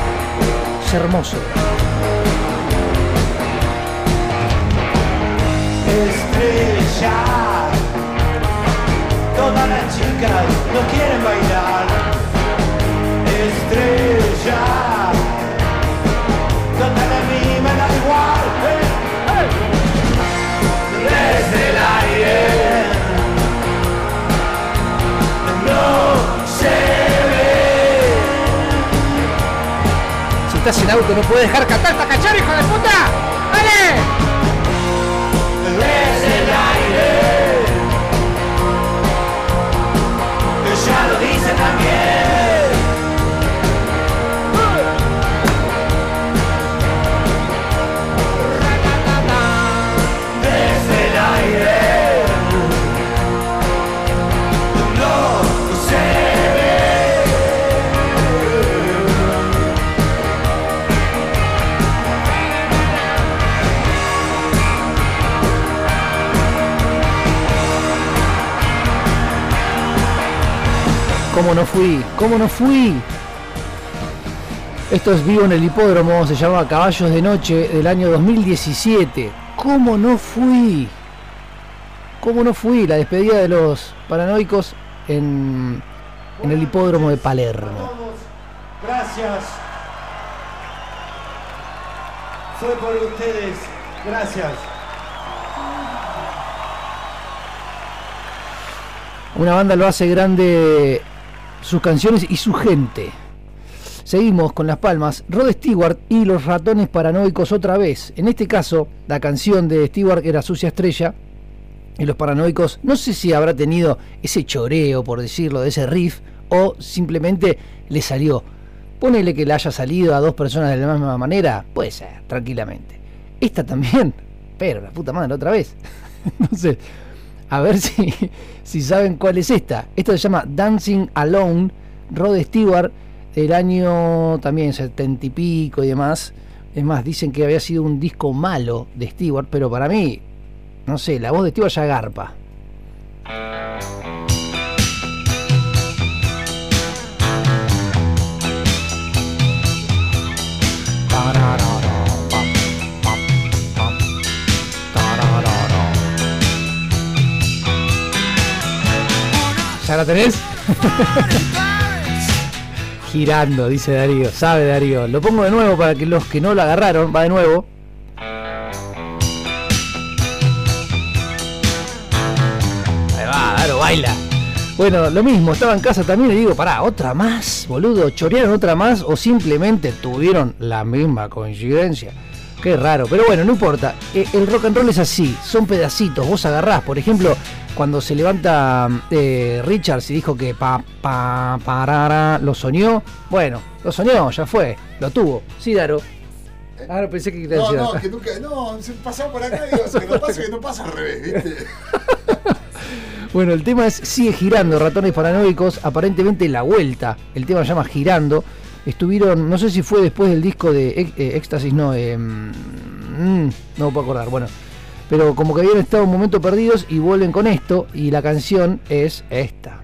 Es hermoso. Estrella. Todas las chicas no quieren bailar. Estás en auto no puedes dejar cantar esta cachar, hijo de puta. ¿Cómo no fui? ¿Cómo no fui? Esto es vivo en el hipódromo, se llama Caballos de Noche del año 2017. ¿Cómo no fui? ¿Cómo no fui? La despedida de los paranoicos en, en el hipódromo de Palermo. Gracias. Fue por ustedes. Gracias. Una banda lo hace grande sus canciones y su gente. Seguimos con Las Palmas, Rod Stewart y los ratones paranoicos otra vez. En este caso, la canción de Stewart era Sucia Estrella y los paranoicos, no sé si habrá tenido ese choreo, por decirlo, de ese riff, o simplemente le salió. Ponele que le haya salido a dos personas de la misma manera, puede ser, tranquilamente. Esta también, pero la puta madre, otra vez. Entonces, a ver si, si saben cuál es esta. Esta se llama Dancing Alone, Rod Stewart, del año también setenta y pico y demás. Es más, dicen que había sido un disco malo de Stewart, pero para mí, no sé, la voz de Stewart ya garpa. ¿La tenés? Girando, dice Darío. Sabe Darío. Lo pongo de nuevo para que los que no lo agarraron, va de nuevo. Ahí va, Daro, baila. Bueno, lo mismo, estaba en casa también y digo, pará, otra más, boludo, chorearon otra más o simplemente tuvieron la misma coincidencia. Qué raro, pero bueno, no importa. Eh, El rock and roll es así, son pedacitos, vos agarrás, por ejemplo, cuando se levanta eh, Richards y dijo que pa, pa, parara, lo soñó, bueno, lo soñó, ya fue, lo tuvo. Sí, Daro. Ah, no pensé que querías No, decir no, que nunca. No, se pasaba por acá y digo, que no pasa, que no pasa al revés, ¿viste? Bueno, el tema es Sigue girando, ratones paranoicos, aparentemente la vuelta, el tema se llama Girando, estuvieron, no sé si fue después del disco de eh, Éxtasis, no, eh, mm, no me puedo acordar, bueno, pero como que habían estado un momento perdidos y vuelven con esto y la canción es esta.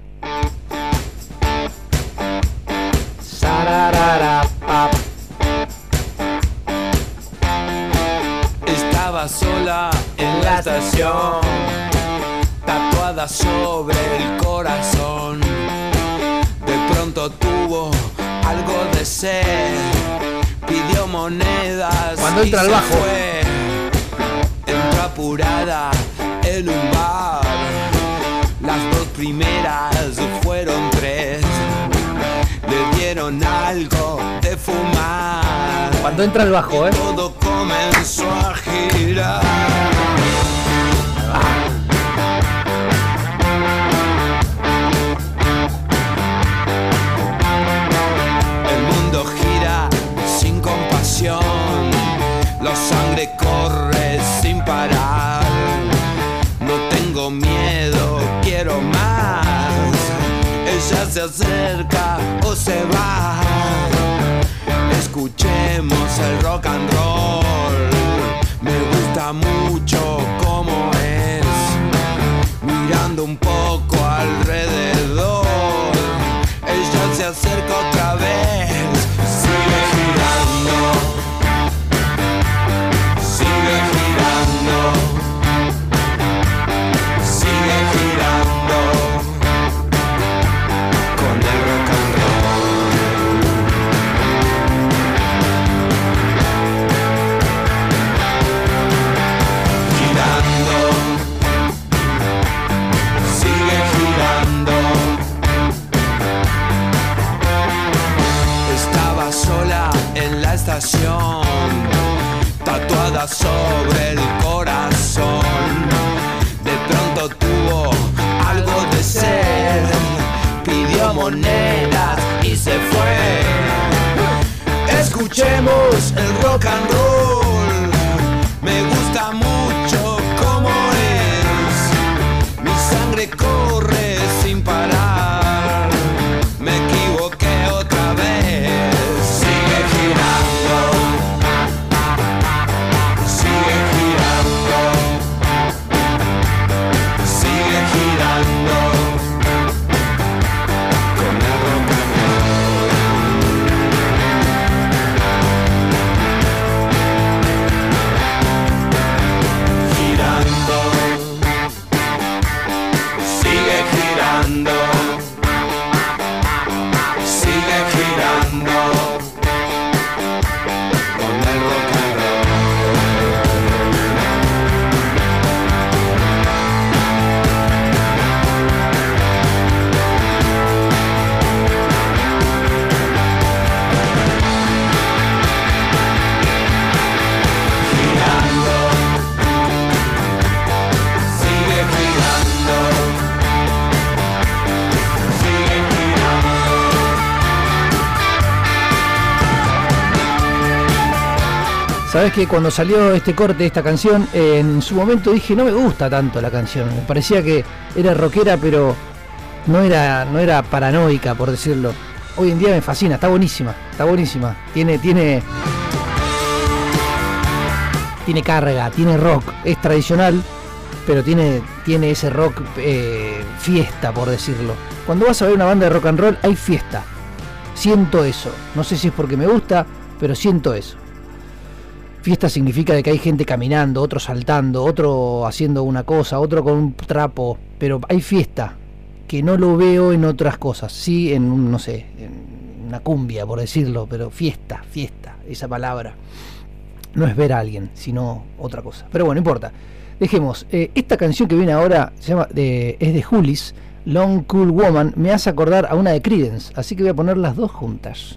Estaba sola en la estación, tatuada sobre el corazón. De pronto tuvo algo de sed, pidió monedas. Cuando y entra al se bajo. fue. Entró apurada en un bar. Las dos primeras fueron tres. Le dieron algo de fumar. Cuando entra el bajo, ¿eh? Todo comenzó a girar. Se acerca o se va. Escuchemos el rock and roll. Me gusta mucho como es. Mirando un poco alrededor. Ella se acerca otra vez. Sigue girando. Sigue girando. Sobre el corazón. De pronto tuvo algo de sed, pidió monedas y se fue. Escuchemos el rock and Sabes que cuando salió este corte esta canción, en su momento dije no me gusta tanto la canción. Me parecía que era rockera, pero no era, no era paranoica, por decirlo. Hoy en día me fascina, está buenísima, está buenísima. Tiene, tiene. Tiene carga, tiene rock, es tradicional, pero tiene, tiene ese rock eh, fiesta, por decirlo. Cuando vas a ver una banda de rock and roll, hay fiesta. Siento eso. No sé si es porque me gusta, pero siento eso. Fiesta significa de que hay gente caminando, otro saltando, otro haciendo una cosa, otro con un trapo, pero hay fiesta. que no lo veo en otras cosas. Sí, en un, no sé, en una cumbia, por decirlo, pero fiesta, fiesta, esa palabra. No es ver a alguien, sino otra cosa. Pero bueno, no importa. Dejemos. eh, esta canción que viene ahora se llama, de- es de Julis, Long Cool Woman. Me hace acordar a una de Credence, así que voy a poner las dos juntas.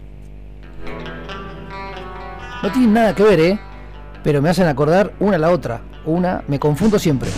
No tienen nada que ver, ¿eh? Pero me hacen acordar una a la otra. Una, me confundo siempre.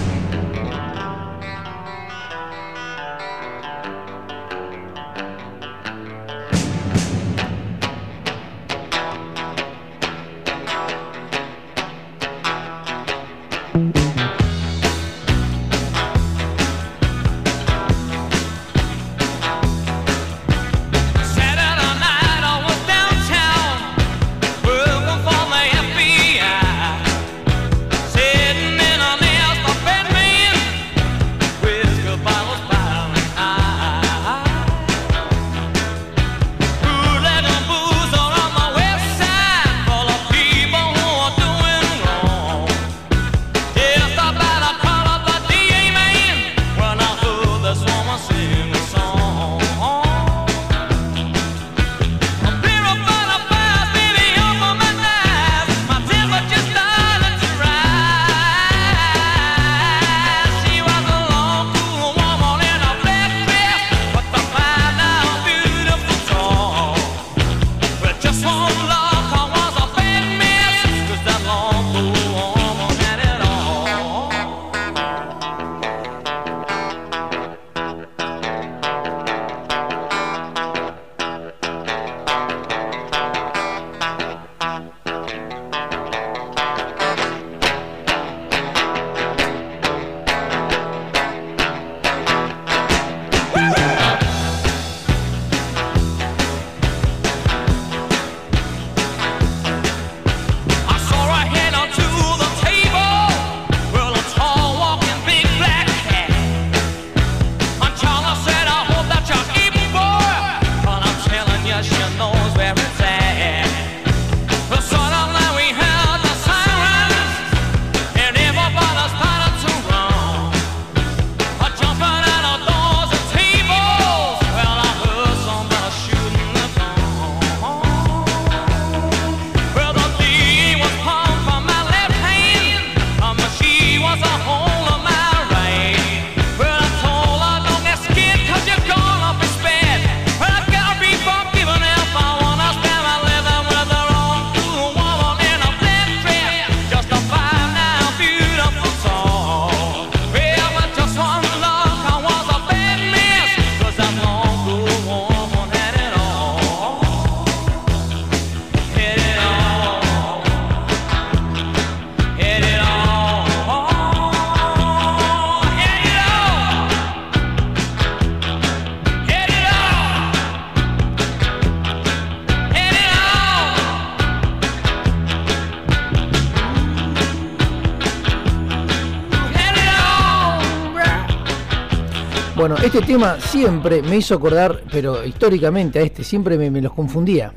Bueno, este tema siempre me hizo acordar, pero históricamente a este, siempre me, los confundía.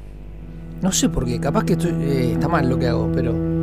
No sé por qué, capaz que estoy, eh, está mal lo que hago, pero...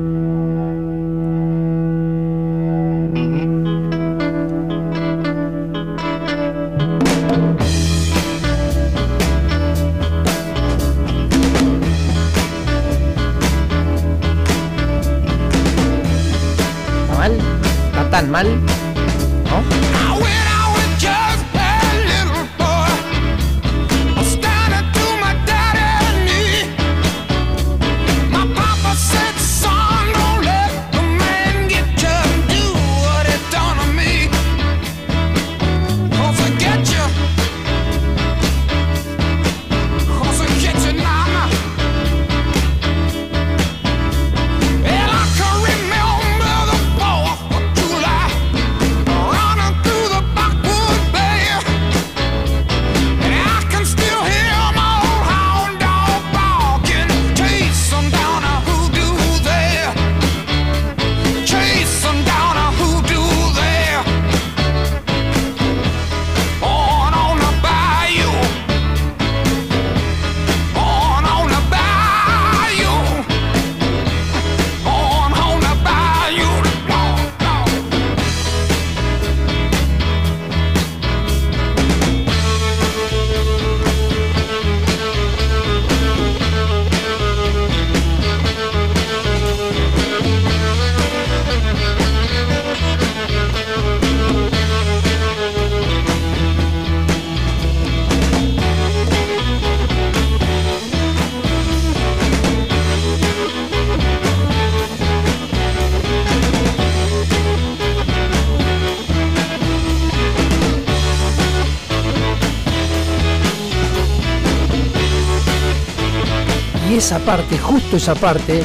esa parte, justo esa parte,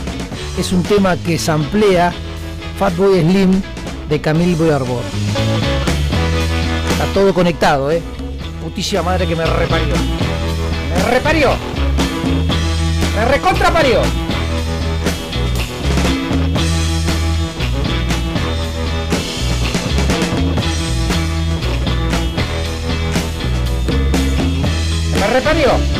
es un tema que samplea Fatboy Slim de Camille Boyarbor. Está todo conectado, ¿eh? Putísima madre que me reparió. ¡Me reparió! ¡Me recontraparió! ¡Me reparió!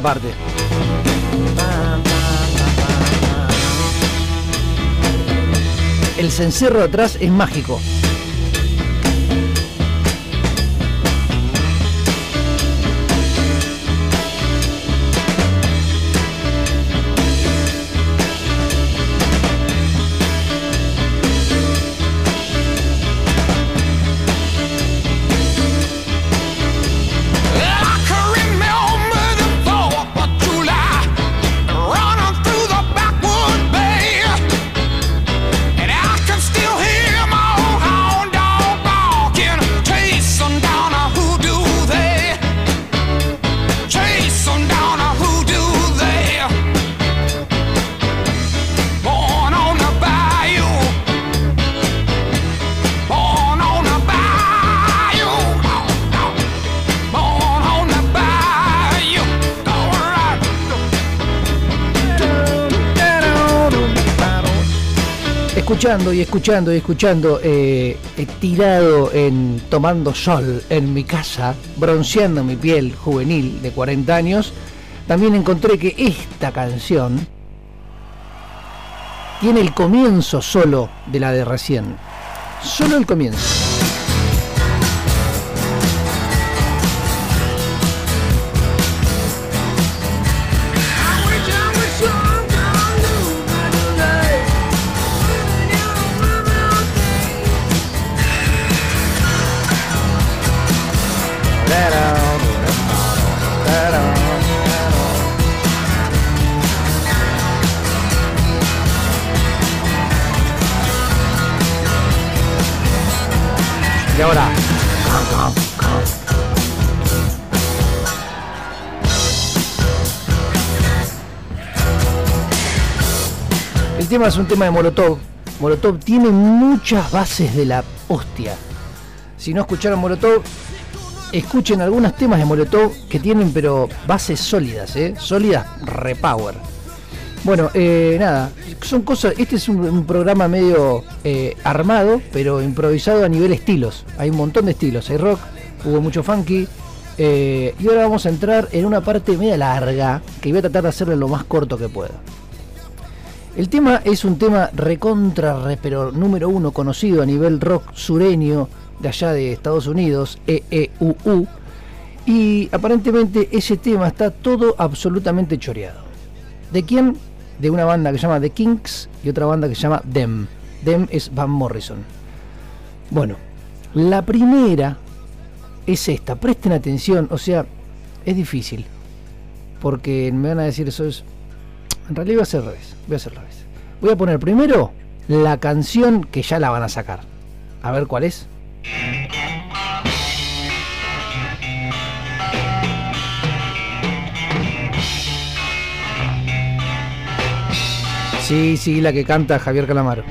Parte. El cencerro atrás es mágico. Escuchando y escuchando y escuchando, eh, tirado en tomando sol en mi casa, bronceando mi piel juvenil de 40 años, también encontré que esta canción tiene el comienzo solo de la de recién. Solo el comienzo. Tema es un tema de Molotov. Molotov tiene muchas bases de la hostia. Si no escucharon Molotov, escuchen algunos temas de Molotov que tienen pero bases sólidas, ¿eh? Sólidas, repower. Bueno, eh, nada, son cosas, este es un, programa medio eh, armado, pero improvisado a nivel estilos. Hay un montón de estilos, hay rock, hubo mucho funky. y ahora vamos a entrar en una parte media larga, que voy a tratar de hacerlo lo más corto que pueda. El tema es un tema recontra, re, pero número uno conocido a nivel rock sureño de allá de Estados Unidos, EEUU. Y aparentemente ese tema está todo absolutamente choreado. ¿De quién? De una banda que se llama The Kinks y otra banda que se llama Them. Them es Van Morrison. Bueno, la primera es esta. Presten atención, o sea, es difícil. Porque me van a decir eso es en realidad voy a hacer al revés. Voy a hacer al revés. Voy a poner primero la canción que ya la van a sacar. A ver cuál es. Sí, sí, la que canta Javier Calamaro.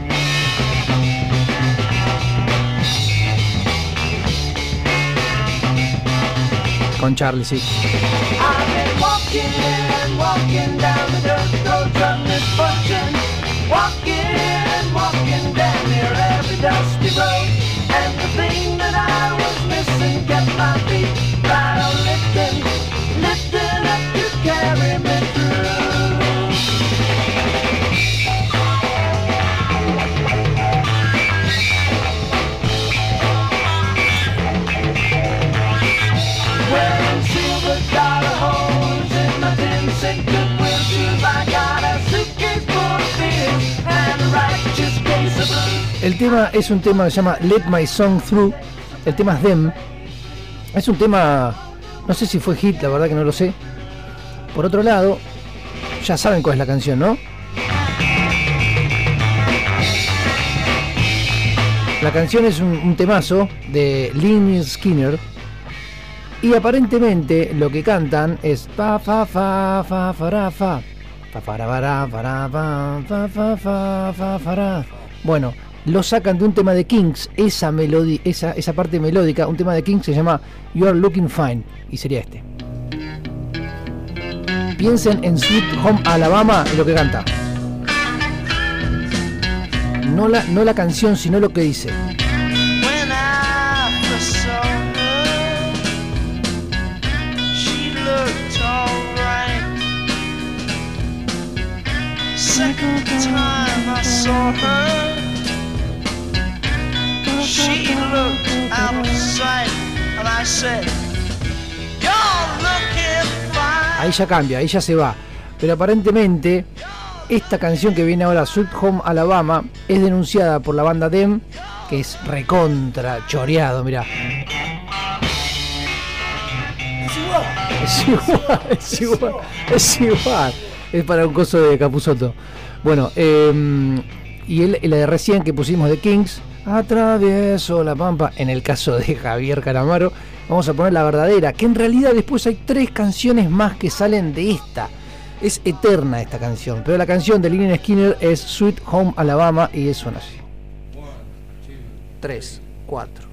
Con Charlie, sí. dysfunction. El tema es un tema que se llama Let My Song Through. El tema es Them. Es un tema, no sé si fue hit, la verdad que no lo sé. Por otro lado, ya saben cuál es la canción, ¿no? La canción es un, temazo de Lynyrd Skinner. Y aparentemente lo que cantan es fa fa fa fa fa fa fa fa fa fa fa fa fa fa fa fa. Bueno, lo sacan de un tema de Kings, esa melodía, esa, esa parte melódica, un tema de Kings se llama You Are Looking Fine y sería este. Piensen en Sweet Home Alabama y lo que canta. No la, no la canción, sino lo que dice. Second time I saw her, she looked out of sight, and I said. Ahí ya cambia, ahí ya se va. Pero aparentemente, esta canción que viene ahora, Sweet Home Alabama, es denunciada por la banda Dem, que es recontra choreado, mirá. Es igual, es igual, es igual. Es para un coso de Capuzoto. Bueno, eh, y el, la de recién que pusimos de Kings, Atravieso la Pampa, en el caso de Javier Calamaro, vamos a poner la verdadera, que en realidad después hay tres canciones más que salen de esta. Es eterna esta canción, pero la canción de Lynyrd Skinner es Sweet Home Alabama y es una así. 3, 4.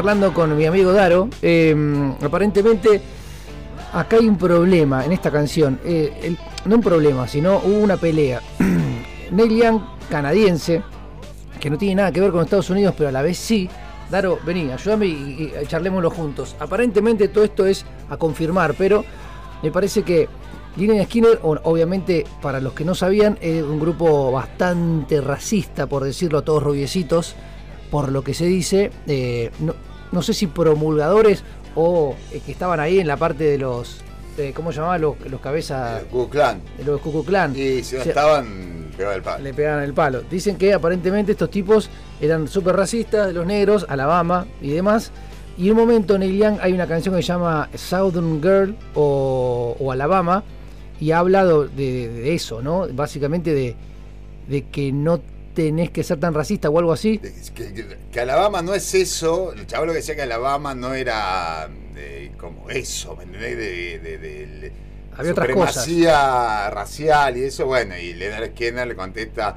Charlando con mi amigo Daro, eh, aparentemente acá hay un problema en esta canción. Eh, no un problema, sino hubo una pelea. Neil Young, canadiense, que no tiene nada que ver con Estados Unidos, pero a la vez sí. Daro, vení, ayúdame y, y charlémoslo juntos. Aparentemente todo esto es a confirmar, pero me parece que Lynyrd Skinner, obviamente para los que no sabían, es un grupo bastante racista, por decirlo, todos rubiecitos, por lo que se dice. eh, no sé si promulgadores o eh, que estaban ahí en la parte de los. de- ¿Cómo se llamaban los, los cabezas? Los Ku Klux Klan. Y si no O sea, el palo. le pegaban el palo. Dicen que aparentemente estos tipos eran súper racistas de los negros, Alabama y demás. Y en un momento Neil Young hay una canción que se llama Southern Girl o, o Alabama y ha hablado de, de eso, ¿no? Básicamente de, de que no tenés que ser tan racista o algo así. Que, que- que Alabama no es eso. El chaval lo que decía que Alabama no era eh, como eso, ¿me entendés? De, de, de- de Había otras cosas. supremacía racial y eso. Bueno, y Leonard Skinner le contesta.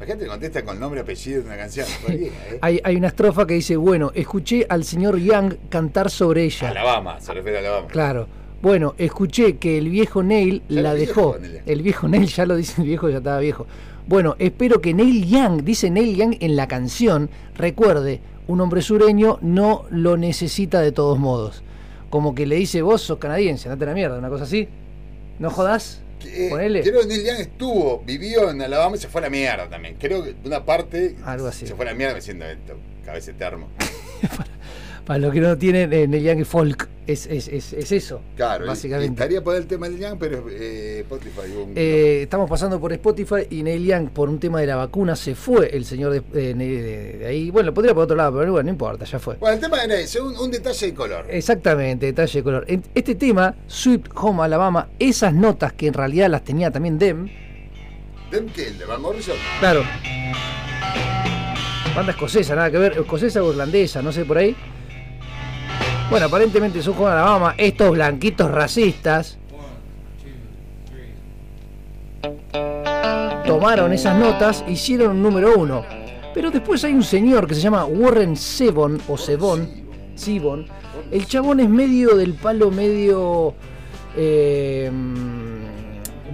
La gente le contesta con nombre y apellido de una canción. ¿eh? Hay, hay una estrofa que dice, bueno, escuché al señor Young cantar sobre ella. Alabama, se refiere a Alabama. Claro. Bueno, escuché que el viejo Neil Ya la dejó. viejo. El viejo Neil, ya lo dice el viejo, ya estaba viejo. Bueno, espero que Neil Young, dice Neil Young en la canción, recuerde, un hombre sureño no lo necesita de todos modos. Como que le dice, vos sos canadiense, andate a la mierda, una cosa así. ¿No jodas? Eh, Ponele. Creo que Neil Young estuvo, vivió en Alabama y se fue a la mierda también. Creo que una parte Algo así. se fue a la mierda diciendo esto, cabeza termo. Para los que no tienen, eh, Neil Young y folk, es, es, es, es eso. Claro, básicamente. estaría por el tema de Neil Young, pero eh, Spotify. un- Eh, estamos pasando por Spotify y Neil Young, por un tema de la vacuna, se fue el señor de, de- de- de ahí. Bueno, lo podría por otro lado, pero bueno, no importa, ya fue. Bueno, el tema era ese, un, un detalle de color. Exactamente, detalle de color. En- Este tema, Sweet Home Alabama, esas notas que en realidad las tenía también Dem, ¿Dem qué? ¿El de Van Morrison? claro. Banda escocesa, nada que ver, escocesa o irlandesa, no sé por ahí. Bueno, aparentemente Sweet Home Alabama, estos blanquitos racistas. Tomaron esas notas, hicieron un número uno. Pero después hay un señor que se llama Warren Sebon, o Sebon, Sibon. El chabón es medio del palo, medio. Eh,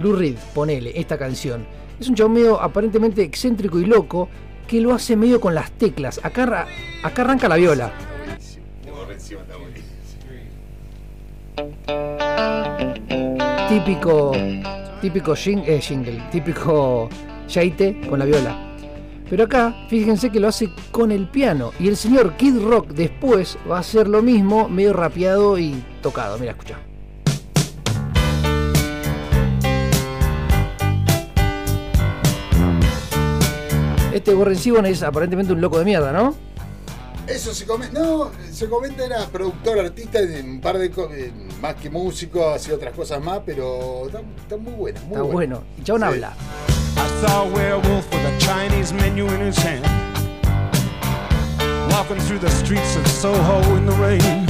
Lou Reed, ponele, esta canción. Es un chabón medio aparentemente excéntrico y loco que lo hace medio con las teclas. Acá, acá arranca la viola. Típico. Típico jing- eh, típico yaite con la viola. Pero acá, fíjense que lo hace con el piano. Y el señor Kid Rock después va a hacer lo mismo, medio rapeado y tocado. Mira, escucha. Este Warren Zevon es aparentemente un loco de mierda, ¿no? Eso se comenta, no, se comenta era productor, artista, un par de más que músico, hacía otras cosas más, pero está, está muy buena, muy Está buena. bueno. Y chabón Sí. habla. I saw a werewolf with a Chinese menu in his hand. Walking through the streets of Soho in the rain.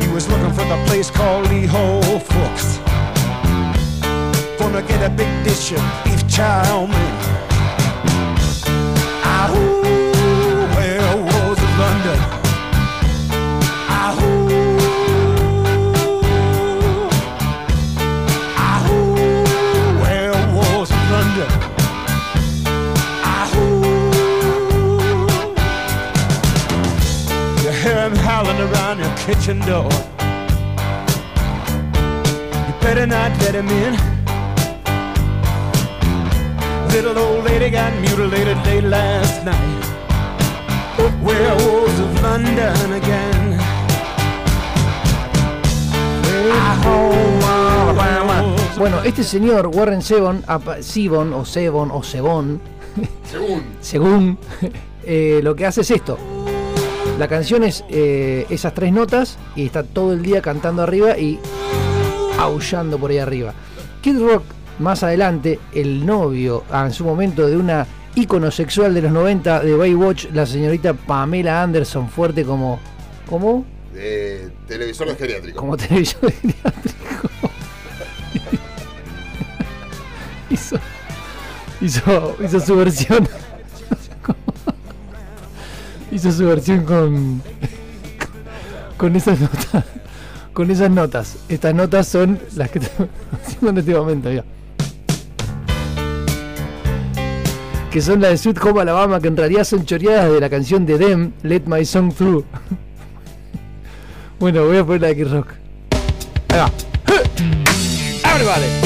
He was looking for the place called Lee Ho Fooks. Gonna get a big dish of beef chow mein. Ahoo. You hear 'em howling around your kitchen door. You better not let 'em in. Little old lady got mutilated late last night. Werewolves of London again. Bueno, este señor, Warren apa- Zevon, o Zevon, o Zevon, Según. según eh, lo que hace es esto. La canción es eh, esas tres notas y está todo el día cantando arriba y aullando por ahí arriba. Kid Rock, más adelante, el novio, ah, en su momento, de una ícono sexual de los 90 de Baywatch, la señorita Pamela Anderson, fuerte como. ¿Cómo? De televisor de geriátrico. Como televisor de hizo, hizo, su versión. hizo su versión con con esas notas. Con esas notas. Estas notas son las que estamos haciendo en este momento, mira. Que son las de Sweet Home Alabama, que en realidad son choreadas de la canción de Dem, Let My Song Through. bueno, voy a poner la de Rock. Ahí va. Everybody.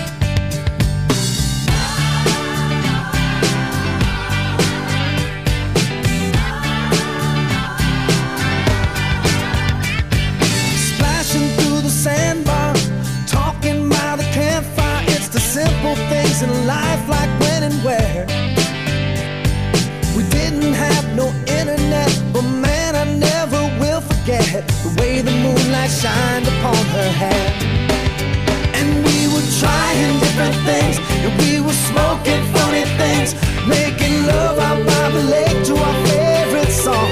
Forget the way the moonlight shined upon her hair. And we were trying different things, and we were smoking funny things, making love out by the lake to our favorite song.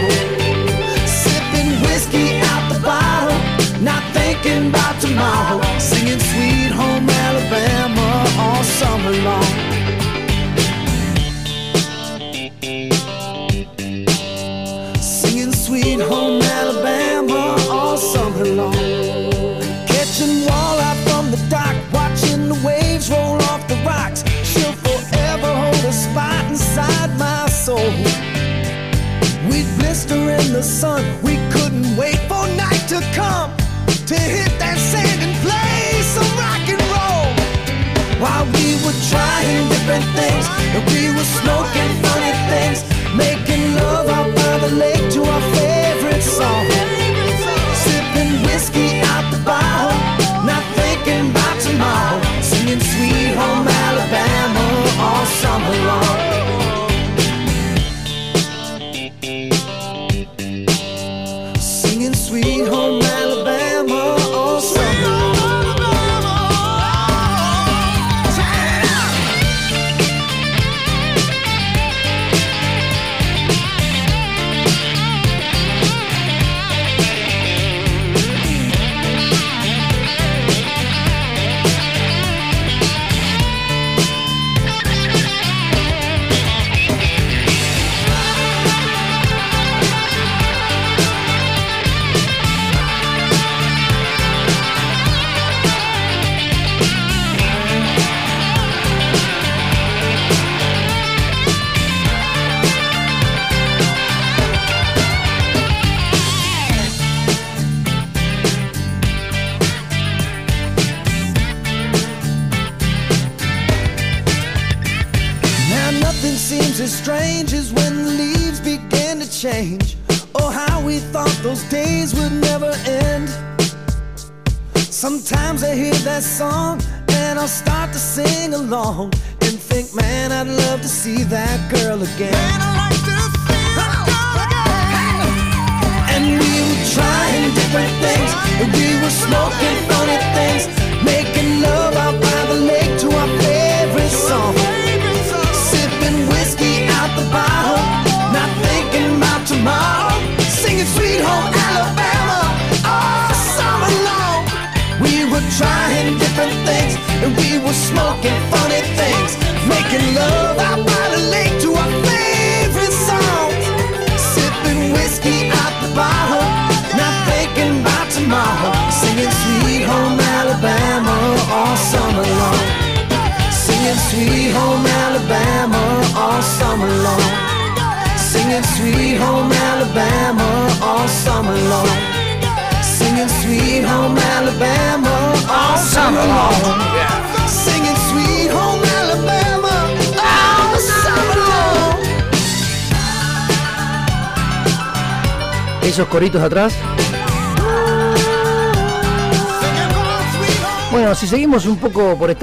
Sipping whiskey out the bottle, not thinking about tomorrow. Singing Sweet Home Alabama all summer long. The sun, we couldn't wait for night to come to hit that sand and play some rock and roll. While we were trying different things, and we were smoking funny things, making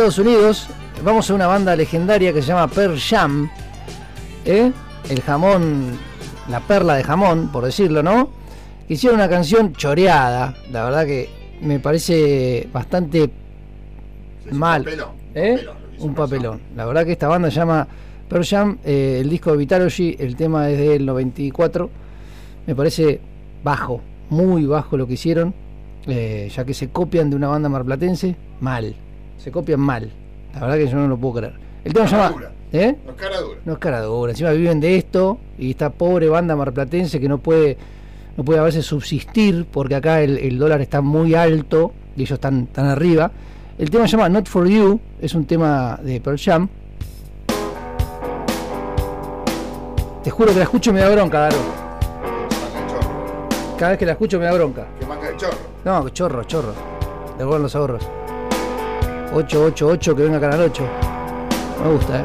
Estados Unidos, vamos a una banda legendaria que se llama Pearl Jam. ¿eh? El jamón, la perla de jamón, por decirlo, ¿no? Que Hicieron una canción choreada. La verdad que me parece bastante mal. papelón, ¿Eh? Un papelón. La verdad que esta banda se llama Pearl Jam. eh, el disco de Vitalogy, el tema es del 94. Me parece bajo, muy bajo lo que hicieron. eh, ya que se copian de una banda marplatense, mal. Se copian mal. La verdad que yo no lo puedo creer. El tema se llama. dura. ¿Eh? No es cara dura. No es cara dura. Encima viven de esto y esta pobre banda marplatense que no puede, no puede a veces subsistir porque acá el, el dólar está muy alto y ellos están, tan arriba. El tema se llama Not For You, es un tema de Pearl Jam. Te juro que la escucho y me da bronca, Daro. Cada vez que la escucho me da bronca. Que manga de chorro. No, chorro, chorro. Devuelvan los ahorros. 888 que venga Canal 8. Me gusta, eh.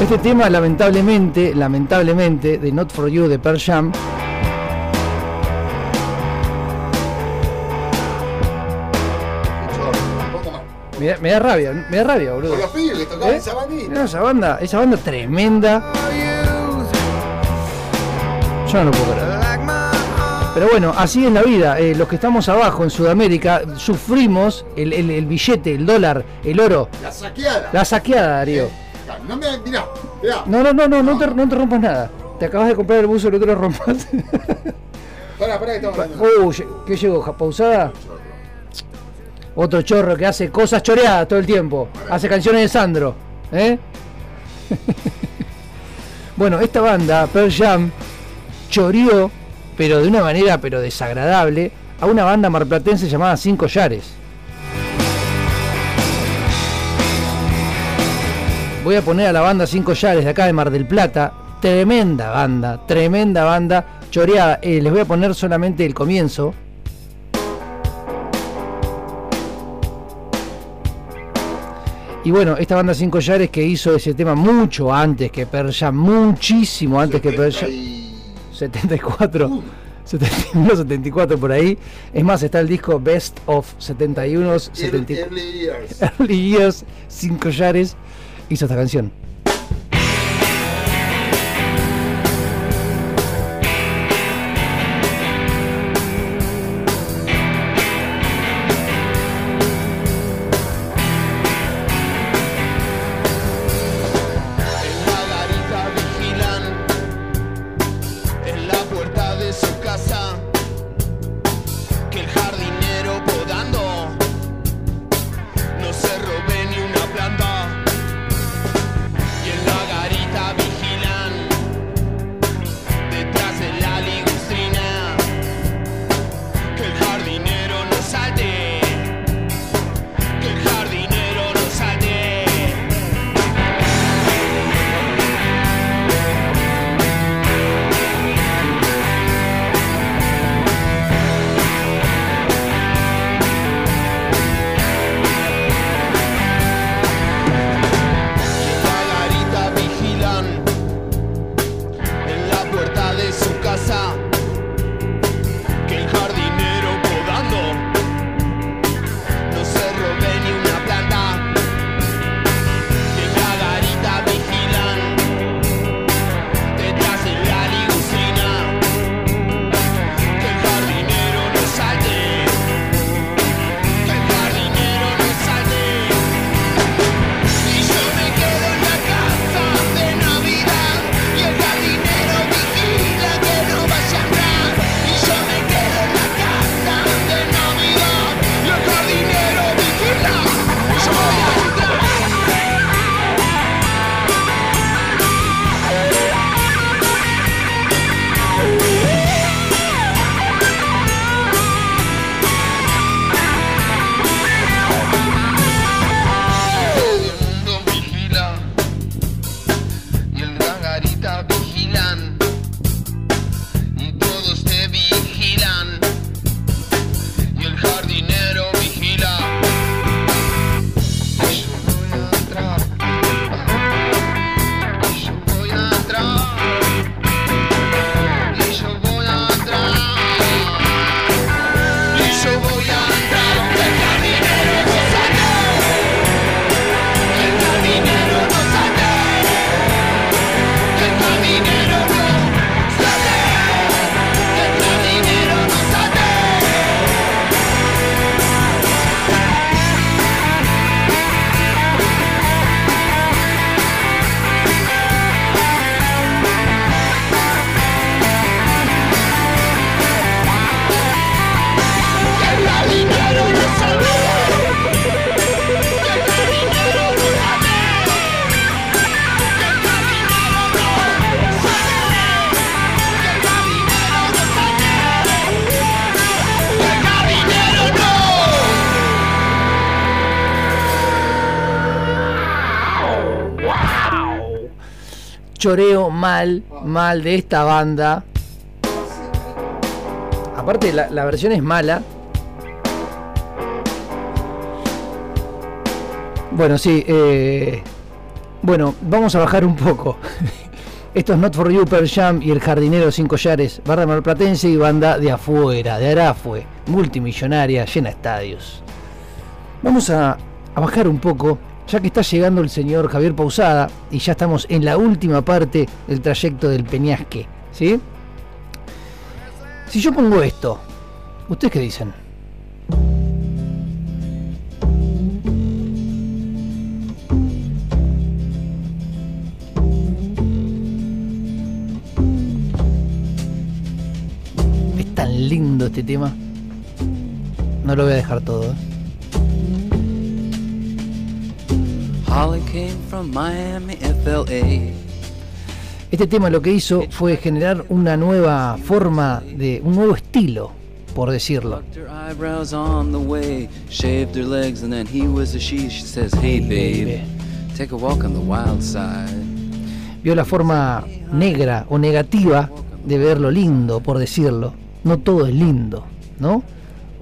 Este tema, lamentablemente, lamentablemente, de Not For You de Pearl Jam, me da, me da rabia, me da rabia, boludo. Con los pibes que tocaban ¿Eh? esa bandita. Mirá esa banda, esa banda tremenda. Yo no lo puedo creer. Pero bueno, así es la vida. Eh, los que estamos abajo en Sudamérica sufrimos el, el- el billete, el dólar, el oro. La saqueada. La saqueada, Darío. No me. Mirá, mirá. No, no, no, no, no te, no te rompas nada. Te acabas de comprar el buzo y no te lo rompas. Pará, pará, que estamos hablando. Uh, ¿qué llegó? ¿Ja- ¿Pausada? Otro chorro que hace cosas choreadas todo el tiempo. Hace canciones de Sandro. ¿Eh? bueno, esta banda, Pearl Jam, choreó, pero de una manera pero desagradable, a una banda marplatense llamada Cinco Yares. Voy a poner a la banda Cinco Yares de acá de Mar del Plata, tremenda banda, tremenda banda, choreada. Eh, les voy a poner solamente el comienzo. Y bueno, esta banda Cinco Yares que hizo ese tema mucho antes que Perja, muchísimo antes que Perja. 74. Uh. 71, 74 por ahí. Es más, está el disco Best of 71, 74. Early, early Years. Early Years, sin collares, hizo esta canción. Choreo mal, mal de esta banda. Aparte, la, la versión es mala. Bueno, sí. eh, bueno, vamos a bajar un poco. Esto es Not For You, Pearl Jam y El Jardinero Sin Collares. Banda marplatense y banda de afuera, de Arafue. Multimillonaria, llena de estadios. Vamos a, a bajar un poco, ya que está llegando el señor Javier Pausada y ya estamos en la última parte del trayecto del Peñasque. ¿Sí? Si yo pongo esto, ¿ustedes qué dicen? Es tan lindo este tema. No lo voy a dejar todo. ¿eh? Este tema lo que hizo fue generar una nueva forma de un nuevo estilo, por decirlo. Vio la forma negra o negativa de ver lo lindo, por decirlo. No todo es lindo, ¿no?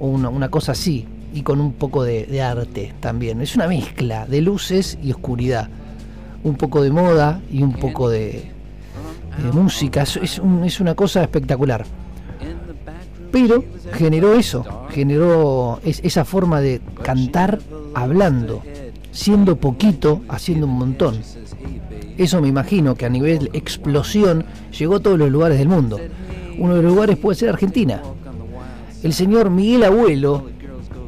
O una, una cosa así, y con un poco de, de arte también. Es una mezcla de luces y oscuridad. Un poco de moda y un poco de, de música. Es, es un- es una cosa espectacular. Pero generó eso, generó es- esa forma de cantar hablando, siendo poquito, haciendo un montón. Eso me imagino que a nivel explosión llegó a todos los lugares del mundo. Uno de los lugares puede ser Argentina. El señor Miguel Abuelo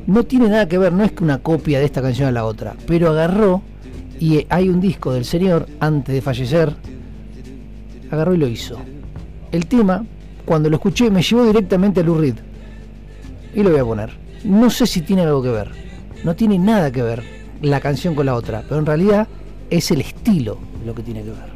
no tiene nada que ver, no es que una copia de esta canción a la otra, pero agarró y eh, hay un disco del señor antes de fallecer, agarró y lo hizo. El tema, cuando lo escuché, me llevó directamente a Lou Reed. Y lo voy a poner. No sé si tiene algo que ver. No tiene nada que ver la canción con la otra, pero en realidad es el estilo lo que tiene que ver.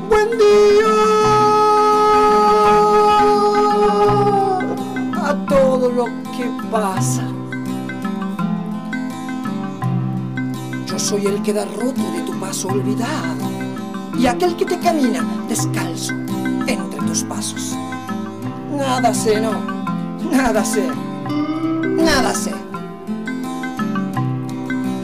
buen día a todo lo que pasa. Yo soy el que da roto de tu paso olvidado y aquel que te camina descalzo entre tus pasos. Nada sé, no, nada sé, nada sé.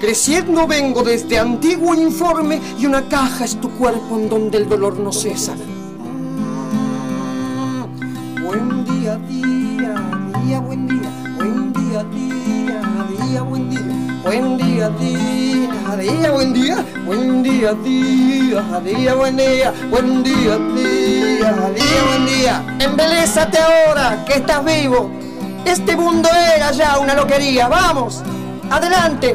Creciendo vengo desde antiguo informe y una caja es tu cuerpo en donde el dolor no cesa. Mm, Buen día, día, día, buen día. Buen día, día, día, buen día. Buen día, día, día, buen día. Buen día, día, día, buen día. Buen día, día, día, buen día. Embelésate ahora que estás vivo. Este mundo era ya una loquería. Vamos, adelante.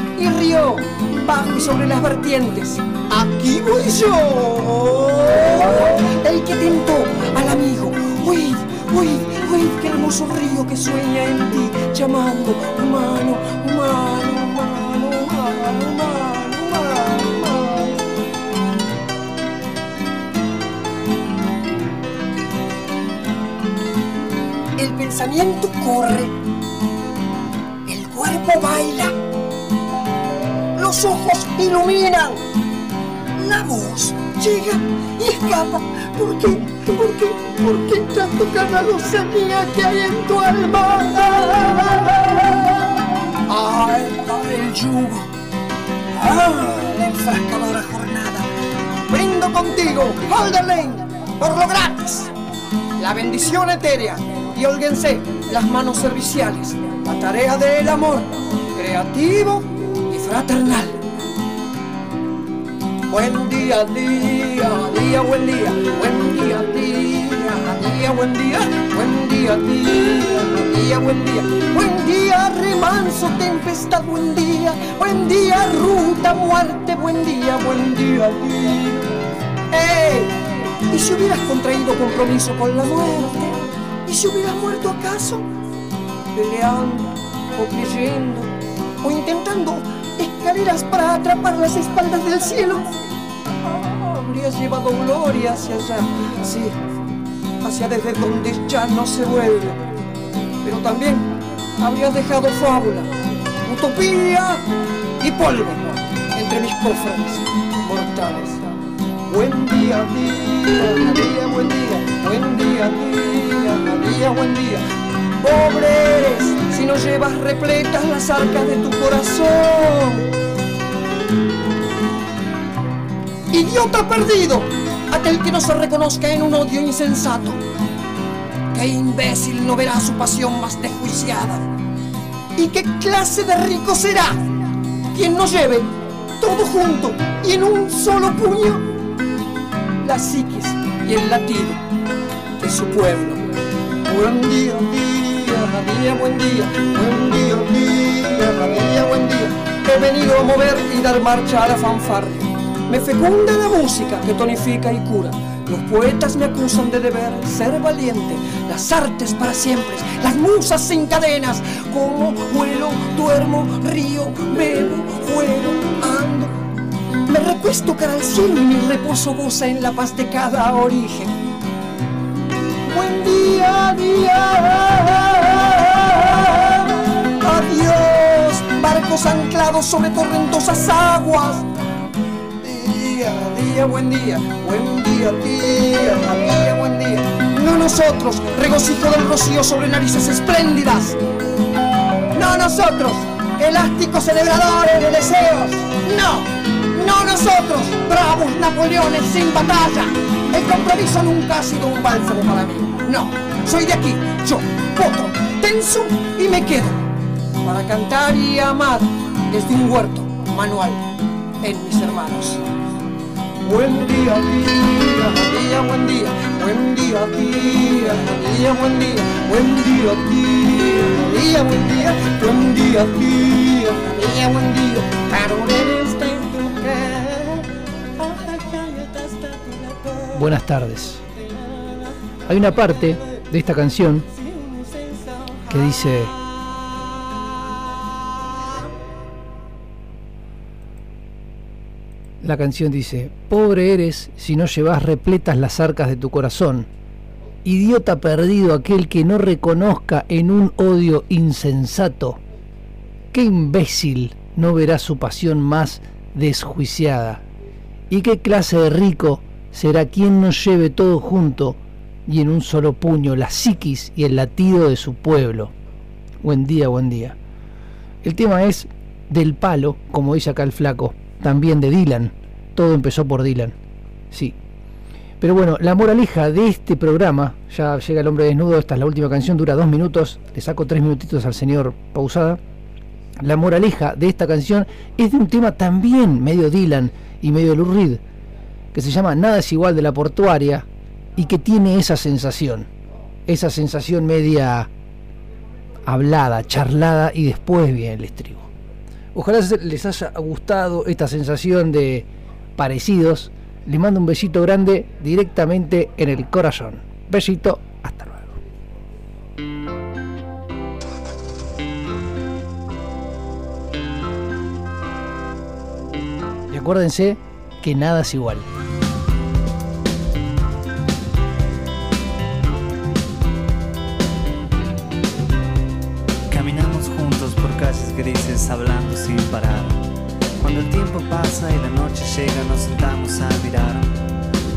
y río bajo y sobre las vertientes. Aquí voy yo. El que tentó al amigo. Oíd, oíd, oíd, qué hermoso río que sueña en ti, llamando humano, humano, humano, humano, humano. El pensamiento corre, el cuerpo baila, los ojos iluminan, la voz llega y escapa. ¿Por qué? ¿Por qué? ¿Por qué tanto cada lozanía que hay en tu alma? ¡Ay, el yugo! ¡Ah, la jornada! Brindo contigo, Holderlane, por lo gratis. La bendición etérea y holguense las manos serviciales. La tarea del amor, creativo fraternal. Buen día, día, día, buen día, buen día, día, día, buen día, buen día, día, buen día, buen día, remanso, tempestad, buen día, buen día, ruta, muerte, buen día, buen día, día. ¡Ey! ¿Y si hubieras contraído compromiso con la muerte? ¿Y si hubieras muerto acaso? Peleando, o creyendo, o intentando escaleras para atrapar las espaldas del cielo. Habrías llevado gloria hacia allá, sí, hacia desde donde ya no se vuelve. Pero también habrías dejado fábula, utopía y polvo entre mis cofres mortales. Buen día, día, día, buen día, buen día, día, día, buen día. Pobre eres si no llevas repletas las arcas de tu corazón. Idiota perdido, aquel que no se reconozca en un odio insensato. Qué imbécil no verá su pasión más desjuiciada. ¿Y qué clase de rico será quien no lleve todo junto y en un solo puño la psiquis y el latido de su pueblo? Buen día, día, día, buen día, buen día, día, día, buen día. He venido a mover y dar marcha a la fanfarria. Me fecunda la música que tonifica y cura. Los poetas me acusan de deber ser valiente. Las artes para siempre, las musas sin cadenas. Como vuelo, duermo, río, bebo, juego, ando. Me recuesto cara al cielo y mi reposo goza en la paz de cada origen. Buen día, día. Barcos anclados sobre torrentosas aguas. Día, día, buen día, buen día, día, día, buen día. No nosotros, regocijo del rocío sobre narices espléndidas. No nosotros, elásticos celebradores de deseos. No, no nosotros, bravos Napoleones sin batalla. El compromiso nunca ha sido un bálsamo para mí. No, soy de aquí, yo, potro, tenso y me quedo. Para cantar y amar desde un huerto manual en mis hermanos. Buen día, día, día, buen día, buen día, día, día, buen día, buen día, día, día, buen día, buen día, día, día, buen día. Buenas tardes. Hay una parte de esta canción que dice... La canción dice, pobre eres si no llevas repletas las arcas de tu corazón. Idiota perdido aquel que no reconozca en un odio insensato. Qué imbécil no verá su pasión más desjuiciada. ¿Y qué clase de rico será quien no lleve todo junto y en un solo puño la psiquis y el latido de su pueblo? Buen día, buen día. El tema es del palo, como dice acá el flaco, también de Dylan. Todo empezó por Dylan. Sí. Pero bueno, la moraleja de este programa, ya llega el hombre desnudo, esta es la última canción, dura dos minutos, le saco tres minutitos al señor Pausada. La moraleja de esta canción es de un tema también medio Dylan y medio Lou Reed, que se llama Nada es igual de la portuaria y que tiene esa sensación, esa sensación media hablada, charlada y después viene el estribo. Ojalá les haya gustado esta sensación de parecidos. Les mando un besito grande directamente en el corazón. Besito, hasta luego. Y acuérdense que nada es igual. Hablando sin parar. Cuando el tiempo pasa y la noche llega, nos sentamos a mirar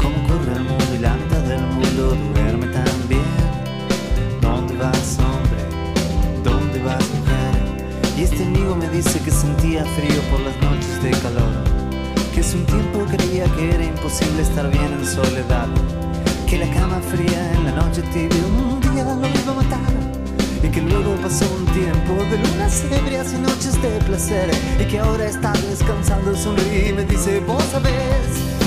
cómo corre el mundo y la mitad del mundo duerme también. ¿Dónde vas, hombre? ¿Dónde vas, mujer? Y este amigo me dice que sentía frío por las noches de calor. Que hace un tiempo creía que era imposible estar bien en soledad. Que la cama fría en la noche tibia que luego pasó un tiempo de lunas ebrias y noches de placer. Y que ahora está descansando, sonríe y me dice, vos sabés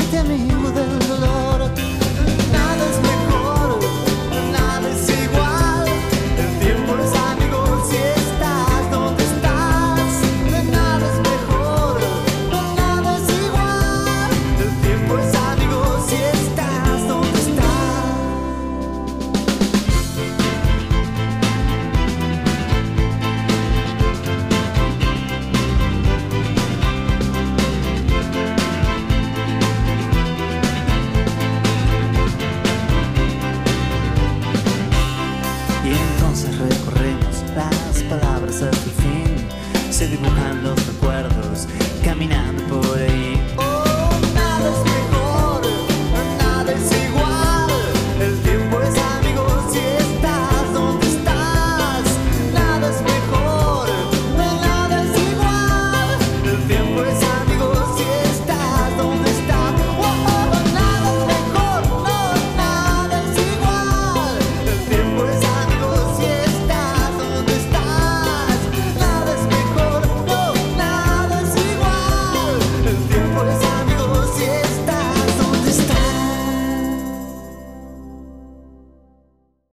amigo, hacete